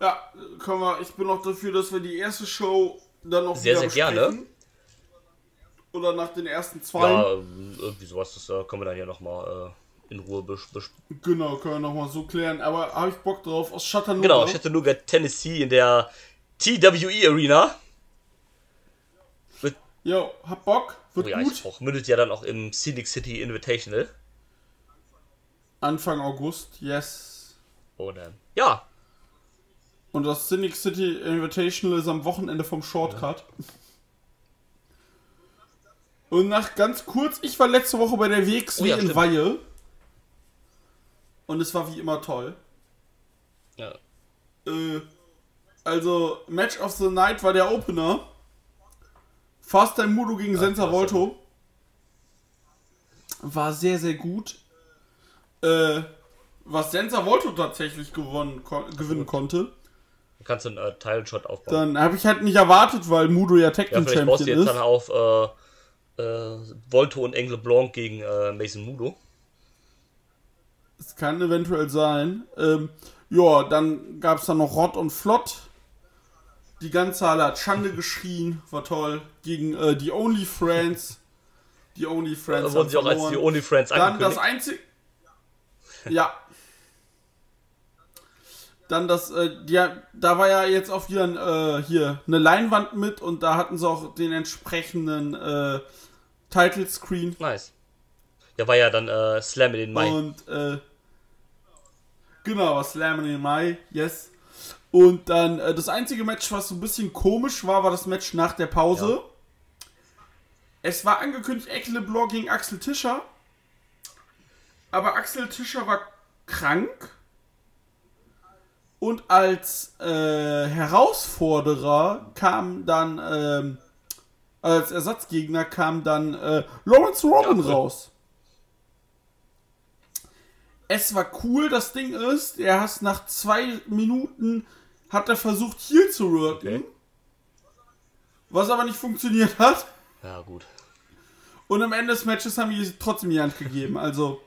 Ja, können wir, ich bin auch dafür, dass wir die erste Show dann noch Sehr, sehr gerne. besprechen. Oder nach den ersten zwei. Ja, irgendwie sowas, das äh, können wir dann ja nochmal äh, in Ruhe besprechen. Genau, können wir nochmal so klären. Aber habe ich Bock drauf. Aus Chattanooga. Genau, Chattanooga, Tennessee in der TWE Arena. Jo, hab Bock. Wird oh ja, gut. ich auch, mündet ja dann auch im Scenic City Invitational. Anfang August, yes. Und ähm, ja, Und das Cynic City Invitational ist am Wochenende vom Shortcut. Und nach ganz kurz, ich war letzte Woche bei der WXW Oh ja, in stimmt. Weihe. Und es war wie immer toll. ja. Äh, also, Match of the Night war der Opener. Fast Time Mudo gegen Senza klasse. Volto. War sehr, sehr gut. Äh, was Senza Volto tatsächlich gewonnen, kon gewinnen konnte. Du kannst einen äh, Title-Shot aufbauen. Dann habe ich halt nicht erwartet, weil Mudo ja Tag ja, Team vielleicht baust du Champion jetzt ist. dann auf äh, äh, Volto und Engle Blanc gegen äh, Mason Mudo. Es kann eventuell sein. Ähm, ja, dann gab es dann noch Rott und Flott. Die ganze Halle hat Schande geschrien, war toll. Gegen äh, die Only Friends. Die Only Friends. Da wurden sie auch als die Only Friends Dann das einzige. Ja. Dann das, äh, ja, da war ja jetzt auch wieder ein, äh, hier eine Leinwand mit und da hatten sie auch den entsprechenden äh, Title Screen. Nice. Ja, war ja dann äh, Slam in den Mai. Und äh, genau, Slam in den Mai, yes. Und dann äh, das einzige Match, was so ein bisschen komisch war, war das Match nach der Pause. Ja. Es war angekündigt Ekle Blanc gegen Axel Tischer. Aber Axel Tischer war krank. Und als äh, Herausforderer kam dann, ähm, als Ersatzgegner kam dann äh, Lawrence Robin Ja, cool. raus. Es war cool, das Ding ist, er hat nach zwei Minuten hat er versucht hier zu worken, Okay. was aber nicht funktioniert hat. Ja, gut. Und am Ende des Matches haben die trotzdem die Hand gegeben. Also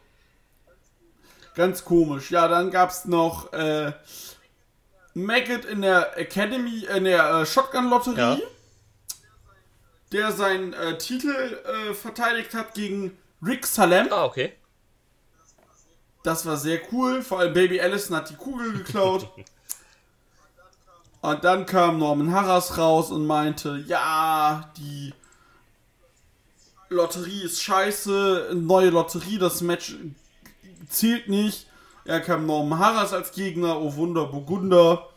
ganz komisch. Ja, dann gab es noch äh, Maggot in der Academy, in der äh, Shotgun-Lotterie, Ja. der seinen äh, Titel äh, verteidigt hat gegen Rick Salem. Ah, okay. Das war sehr cool. Vor allem Baby Allison hat die Kugel geklaut. und dann kam Norman Harras raus und meinte, ja, die Lotterie ist scheiße, neue Lotterie, das Match zählt nicht. Er kam Norman Harras als Gegner, oh Wunder, Burgunder.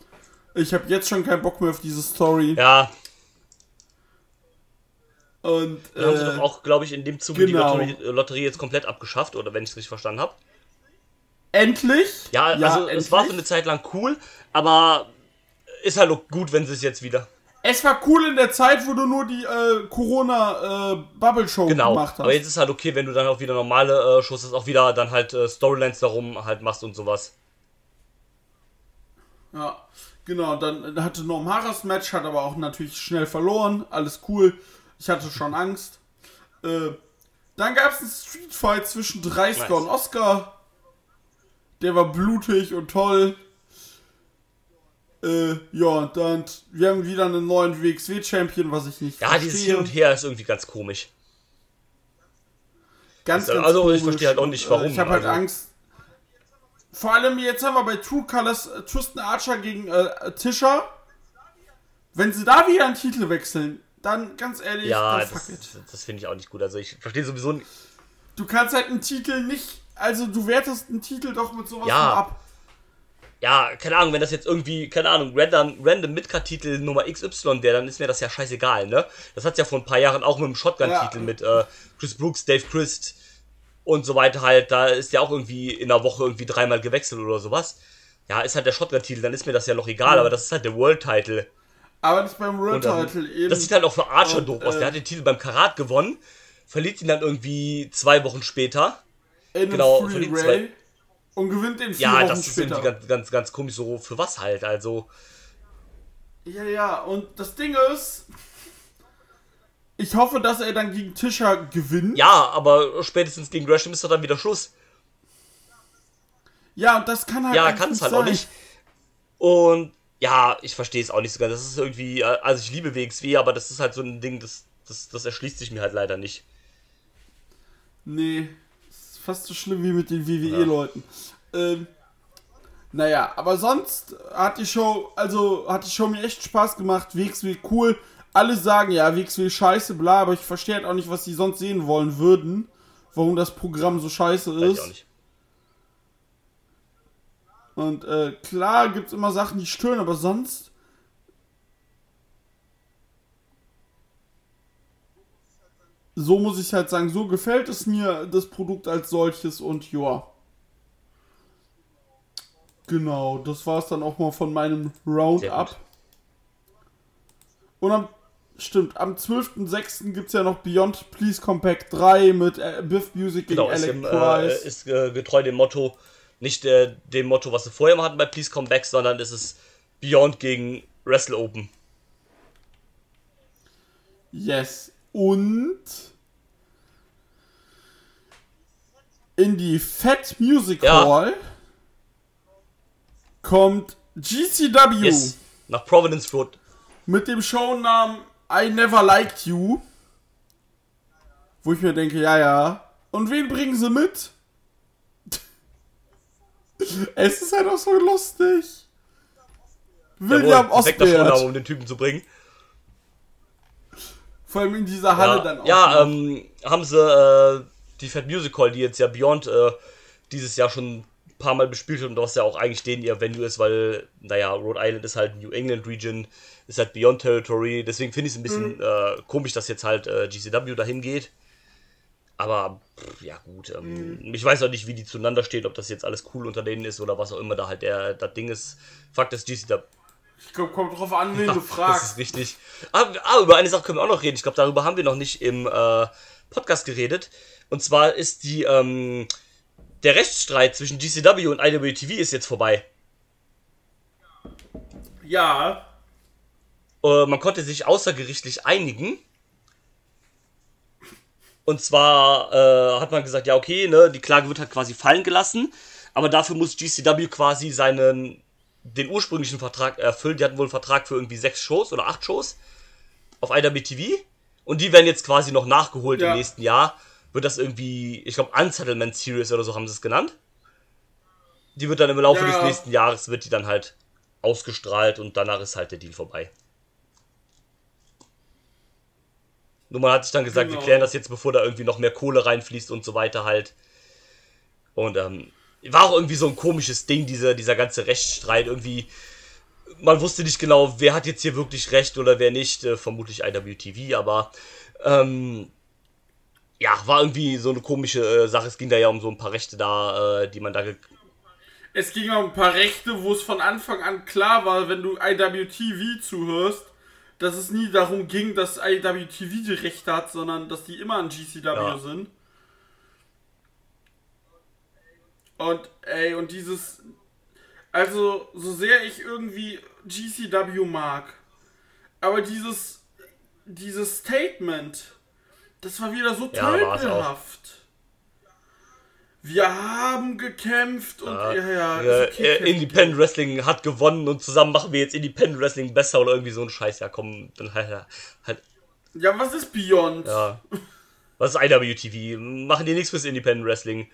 Ich habe jetzt schon keinen Bock mehr auf diese Story. Ja, Und dann haben sie äh, doch auch, glaube ich, in dem Zuge genau. die Lotterie, Lotterie jetzt komplett abgeschafft, oder wenn ich es richtig verstanden habe. Endlich. Ja, also es war für eine Zeit lang cool, aber ist halt auch gut, wenn sie es jetzt wieder. Es war cool in der Zeit, wo du nur die äh, Corona-Bubble-Show Genau. gemacht hast. Aber jetzt ist halt okay, wenn du dann auch wieder normale äh, Shows hast, auch wieder dann halt äh, Storylines darum halt machst und sowas. Ja, genau. Dann hatte Norm Harras Match, hat aber auch natürlich schnell verloren. Alles cool. Ich hatte schon Angst. Äh, dann gab es einen Streetfight zwischen Dreisker Nice. und Oscar. Der war blutig und toll. Äh, ja, und dann, wir haben wieder einen neuen WXW-Champion, was ich nicht Ja, dieses Hin und Her ist irgendwie ganz komisch. Ganz, Also, ganz also, ich komisch. verstehe halt auch nicht, Äh, warum, Ich habe halt also. Angst. Vor allem jetzt haben wir bei True Colors äh, Tristan Archer gegen äh, Tischer. Wenn sie da wieder einen Titel wechseln, dann ganz ehrlich, Ja, das, das finde ich auch nicht gut. Also ich verstehe sowieso nicht. Du kannst halt einen Titel nicht, also du wertest einen Titel doch mit sowas Ja. ab. Ja, keine Ahnung, wenn das jetzt irgendwie, keine Ahnung, random, random Midcard-Titel Nummer XY wäre, dann ist mir das ja scheißegal, ne? Das hat ja vor ein paar Jahren auch mit dem Shotgun-Titel Ja. mit äh, Chris Brooks, Dave Christ und so weiter halt, da ist ja auch irgendwie in der Woche irgendwie dreimal gewechselt oder sowas. Ja, ist halt der Shotgun-Titel, dann ist mir das ja noch egal, aber das ist halt der World-Title. Aber nicht beim World Und dann- Title eben. Das sieht halt auch für Archer Und, doof aus. äh, Der hat den Titel beim Karat gewonnen, verliert ihn dann irgendwie zwei Wochen später. In genau, Free Ray zwei- und gewinnt den vier Ja, Wochen das ist später. irgendwie ganz, ganz, ganz komisch, so für was halt. Also, Ja, ja, und das Ding ist, ich hoffe, dass er dann gegen Tischer gewinnt. ja, aber spätestens gegen Gresham ist doch dann wieder Schluss. Ja, und das kann halt Ja, kann es halt sein. auch nicht. Und ja, ich verstehe es auch nicht so ganz. Das ist irgendwie, also ich liebe WXW, aber das ist halt so ein Ding, das, das das, erschließt sich mir halt leider nicht. Nee, ist fast so schlimm wie mit den WWE-Leuten. Ähm, naja, aber sonst hat die Show, also hat die Show mir echt Spaß gemacht. WXW cool. Alle sagen ja, WXW scheiße, bla, aber ich verstehe halt auch nicht, was sie sonst sehen wollen würden. Warum das Programm so scheiße Weiß ist. Und äh, klar gibt's immer Sachen, die stören, aber sonst. So muss ich halt sagen, so gefällt es mir das Produkt als solches und ja. Genau, das war's dann auch mal von meinem Roundup. Und am, stimmt, am 12.06. gibt's ja noch Beyond Please Compact 3 mit äh, Biff Music gegen Genau, ist, Alec dem, äh, Price. ist äh, getreu dem Motto, nicht äh, dem Motto, was sie vorher mal hatten bei Please Come Back, sondern es ist Beyond gegen Wrestle Open. Yes. Und in die Fat Music Ja. Hall kommt GCW Yes, nach Providence Road. mit dem Shownamen I Never Liked You. Wo ich mir denke, ja, ja. Und wen bringen sie mit? es ist halt auch so lustig. William Osbert. um den Typen zu bringen. Vor allem in dieser Halle Ja, dann auch. ja ähm, haben sie äh, die Fat Music Hall, die jetzt ja Beyond äh, dieses Jahr schon ein paar Mal bespielt hat und was ja auch eigentlich denen ihr Venue ist, weil, naja, Rhode Island ist halt New England Region, ist halt Beyond Territory, deswegen finde ich es ein bisschen äh, komisch, dass jetzt halt äh, GCW dahin geht. Aber, pff, ja gut, ähm, ich weiß auch nicht, wie die zueinander stehen, ob das jetzt alles cool unter denen ist oder was auch immer da halt der, das Ding ist. Fakt ist, GCW Ich glaub, kommt drauf an, wen du das fragst. ist richtig. Aber, ah, über eine Sache können wir auch noch reden. Ich glaube, darüber haben wir noch nicht im äh, Podcast geredet. Und zwar ist die, ähm, der Rechtsstreit zwischen GCW und IWTV ist jetzt vorbei. Ja. Äh, man konnte sich außergerichtlich einigen. Und zwar äh, hat man gesagt, ja, okay, ne, die Klage wird halt quasi fallen gelassen, aber dafür muss GCW quasi seinen den ursprünglichen Vertrag erfüllen. Die hatten wohl einen Vertrag für irgendwie sechs Shows oder acht Shows auf IWTV. Und die werden jetzt quasi noch nachgeholt Ja. im nächsten Jahr. Wird das irgendwie, ich glaube, Unsettlement Series oder so haben sie es genannt. Die wird dann im Laufe Ja. des nächsten Jahres, wird die dann halt ausgestrahlt und danach ist halt der Deal vorbei. Nur man hat sich dann gesagt, Genau. wir klären das jetzt, bevor da irgendwie noch mehr Kohle reinfließt und so weiter halt. Und ähm, war auch irgendwie so ein komisches Ding, dieser, dieser ganze Rechtsstreit. Irgendwie, man wusste nicht genau, wer hat jetzt hier wirklich recht oder wer nicht. Äh, vermutlich IWTV, aber ähm, ja, war irgendwie so eine komische äh, Sache. Es ging da ja um so ein paar Rechte da, äh, die man da Es ging um ein paar Rechte, wo es von Anfang an klar war, wenn du IWTV zuhörst, dass es nie darum ging, dass IWTV die Rechte hat, sondern dass die immer an GCW Ja. sind. Und ey, und dieses. Also, so sehr ich irgendwie GCW mag, aber dieses. Dieses Statement, das war wieder so Ja, tölpelhaft. Wir haben gekämpft und ja, ja, äh, okay, äh. Independent Wrestling hat gewonnen und zusammen machen wir jetzt Independent Wrestling besser oder irgendwie so ein Scheiß. Ja, komm, dann halt, halt Ja, was ist Beyond? ja. Was ist IWTV? Machen die nichts fürs Independent Wrestling?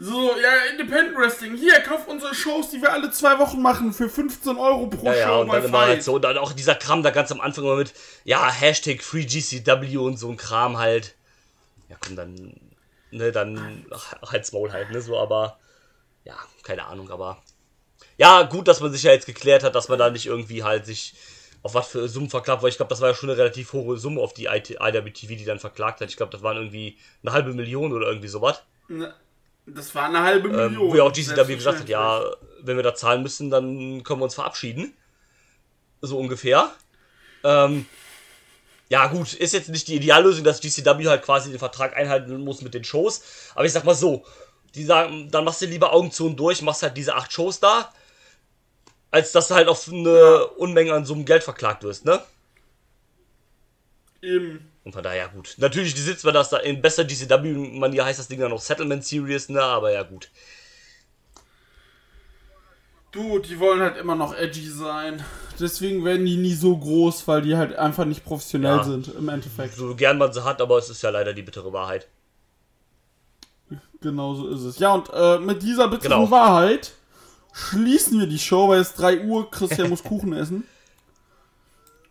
So, ja, Independent Wrestling. Hier, kauf unsere Shows, die wir alle zwei Wochen machen, für 15 Euro pro Ja, Show ja, und dann immer halt so, und dann auch dieser Kram da ganz am Anfang immer mit, ja, Hashtag FreeGCW und so ein Kram halt. Ja, komm, dann, ne, dann ach, halt's Maul halt, ne, so, aber, ja, keine Ahnung, aber, ja, gut, dass man sich ja jetzt geklärt hat, dass man da nicht irgendwie halt sich auf was für Summen verklagt, weil ich glaube, das war ja schon eine relativ hohe Summe auf die IWTV, die dann verklagt hat. Ich glaube, das waren irgendwie eine halbe Million oder irgendwie sowas. Ne, Das war eine halbe Ähm, Million. wo ja auch GCW gesagt hat, ja, wenn wir da zahlen müssen, dann können wir uns verabschieden. So ungefähr. Ähm, ja, gut, ist jetzt nicht die Ideallösung, dass GCW halt quasi den Vertrag einhalten muss mit den Shows. Aber ich sag mal so, die sagen, dann machst du lieber Augen zu und durch, machst halt diese acht Shows da, als dass du halt auf eine Unmenge an Summen Geld verklagt wirst, ne? Eben. Und von daher gut. Natürlich, die sitzt, wenn das da in besser GCW-Manier heißt das Ding dann noch Settlement Series, ne? Aber ja, gut. Du, die wollen halt immer noch edgy sein. Deswegen werden die nie so groß, weil die halt einfach nicht professionell Ja. sind, im Endeffekt. So gern man sie hat, aber es ist ja leider die bittere Wahrheit. Genau so ist es. Ja, und äh, mit dieser bitteren Genau. Wahrheit schließen wir die Show, weil es 3 Uhr, Christian muss Kuchen essen.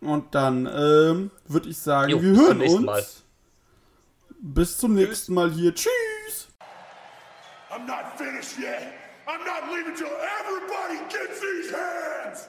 Und dann ähm, würde ich sagen, jo, wir hören uns. Mal. Bis zum nächsten Mal hier. Tschüss. I'm not finished yet. I'm not leaving till everybody gets these hands.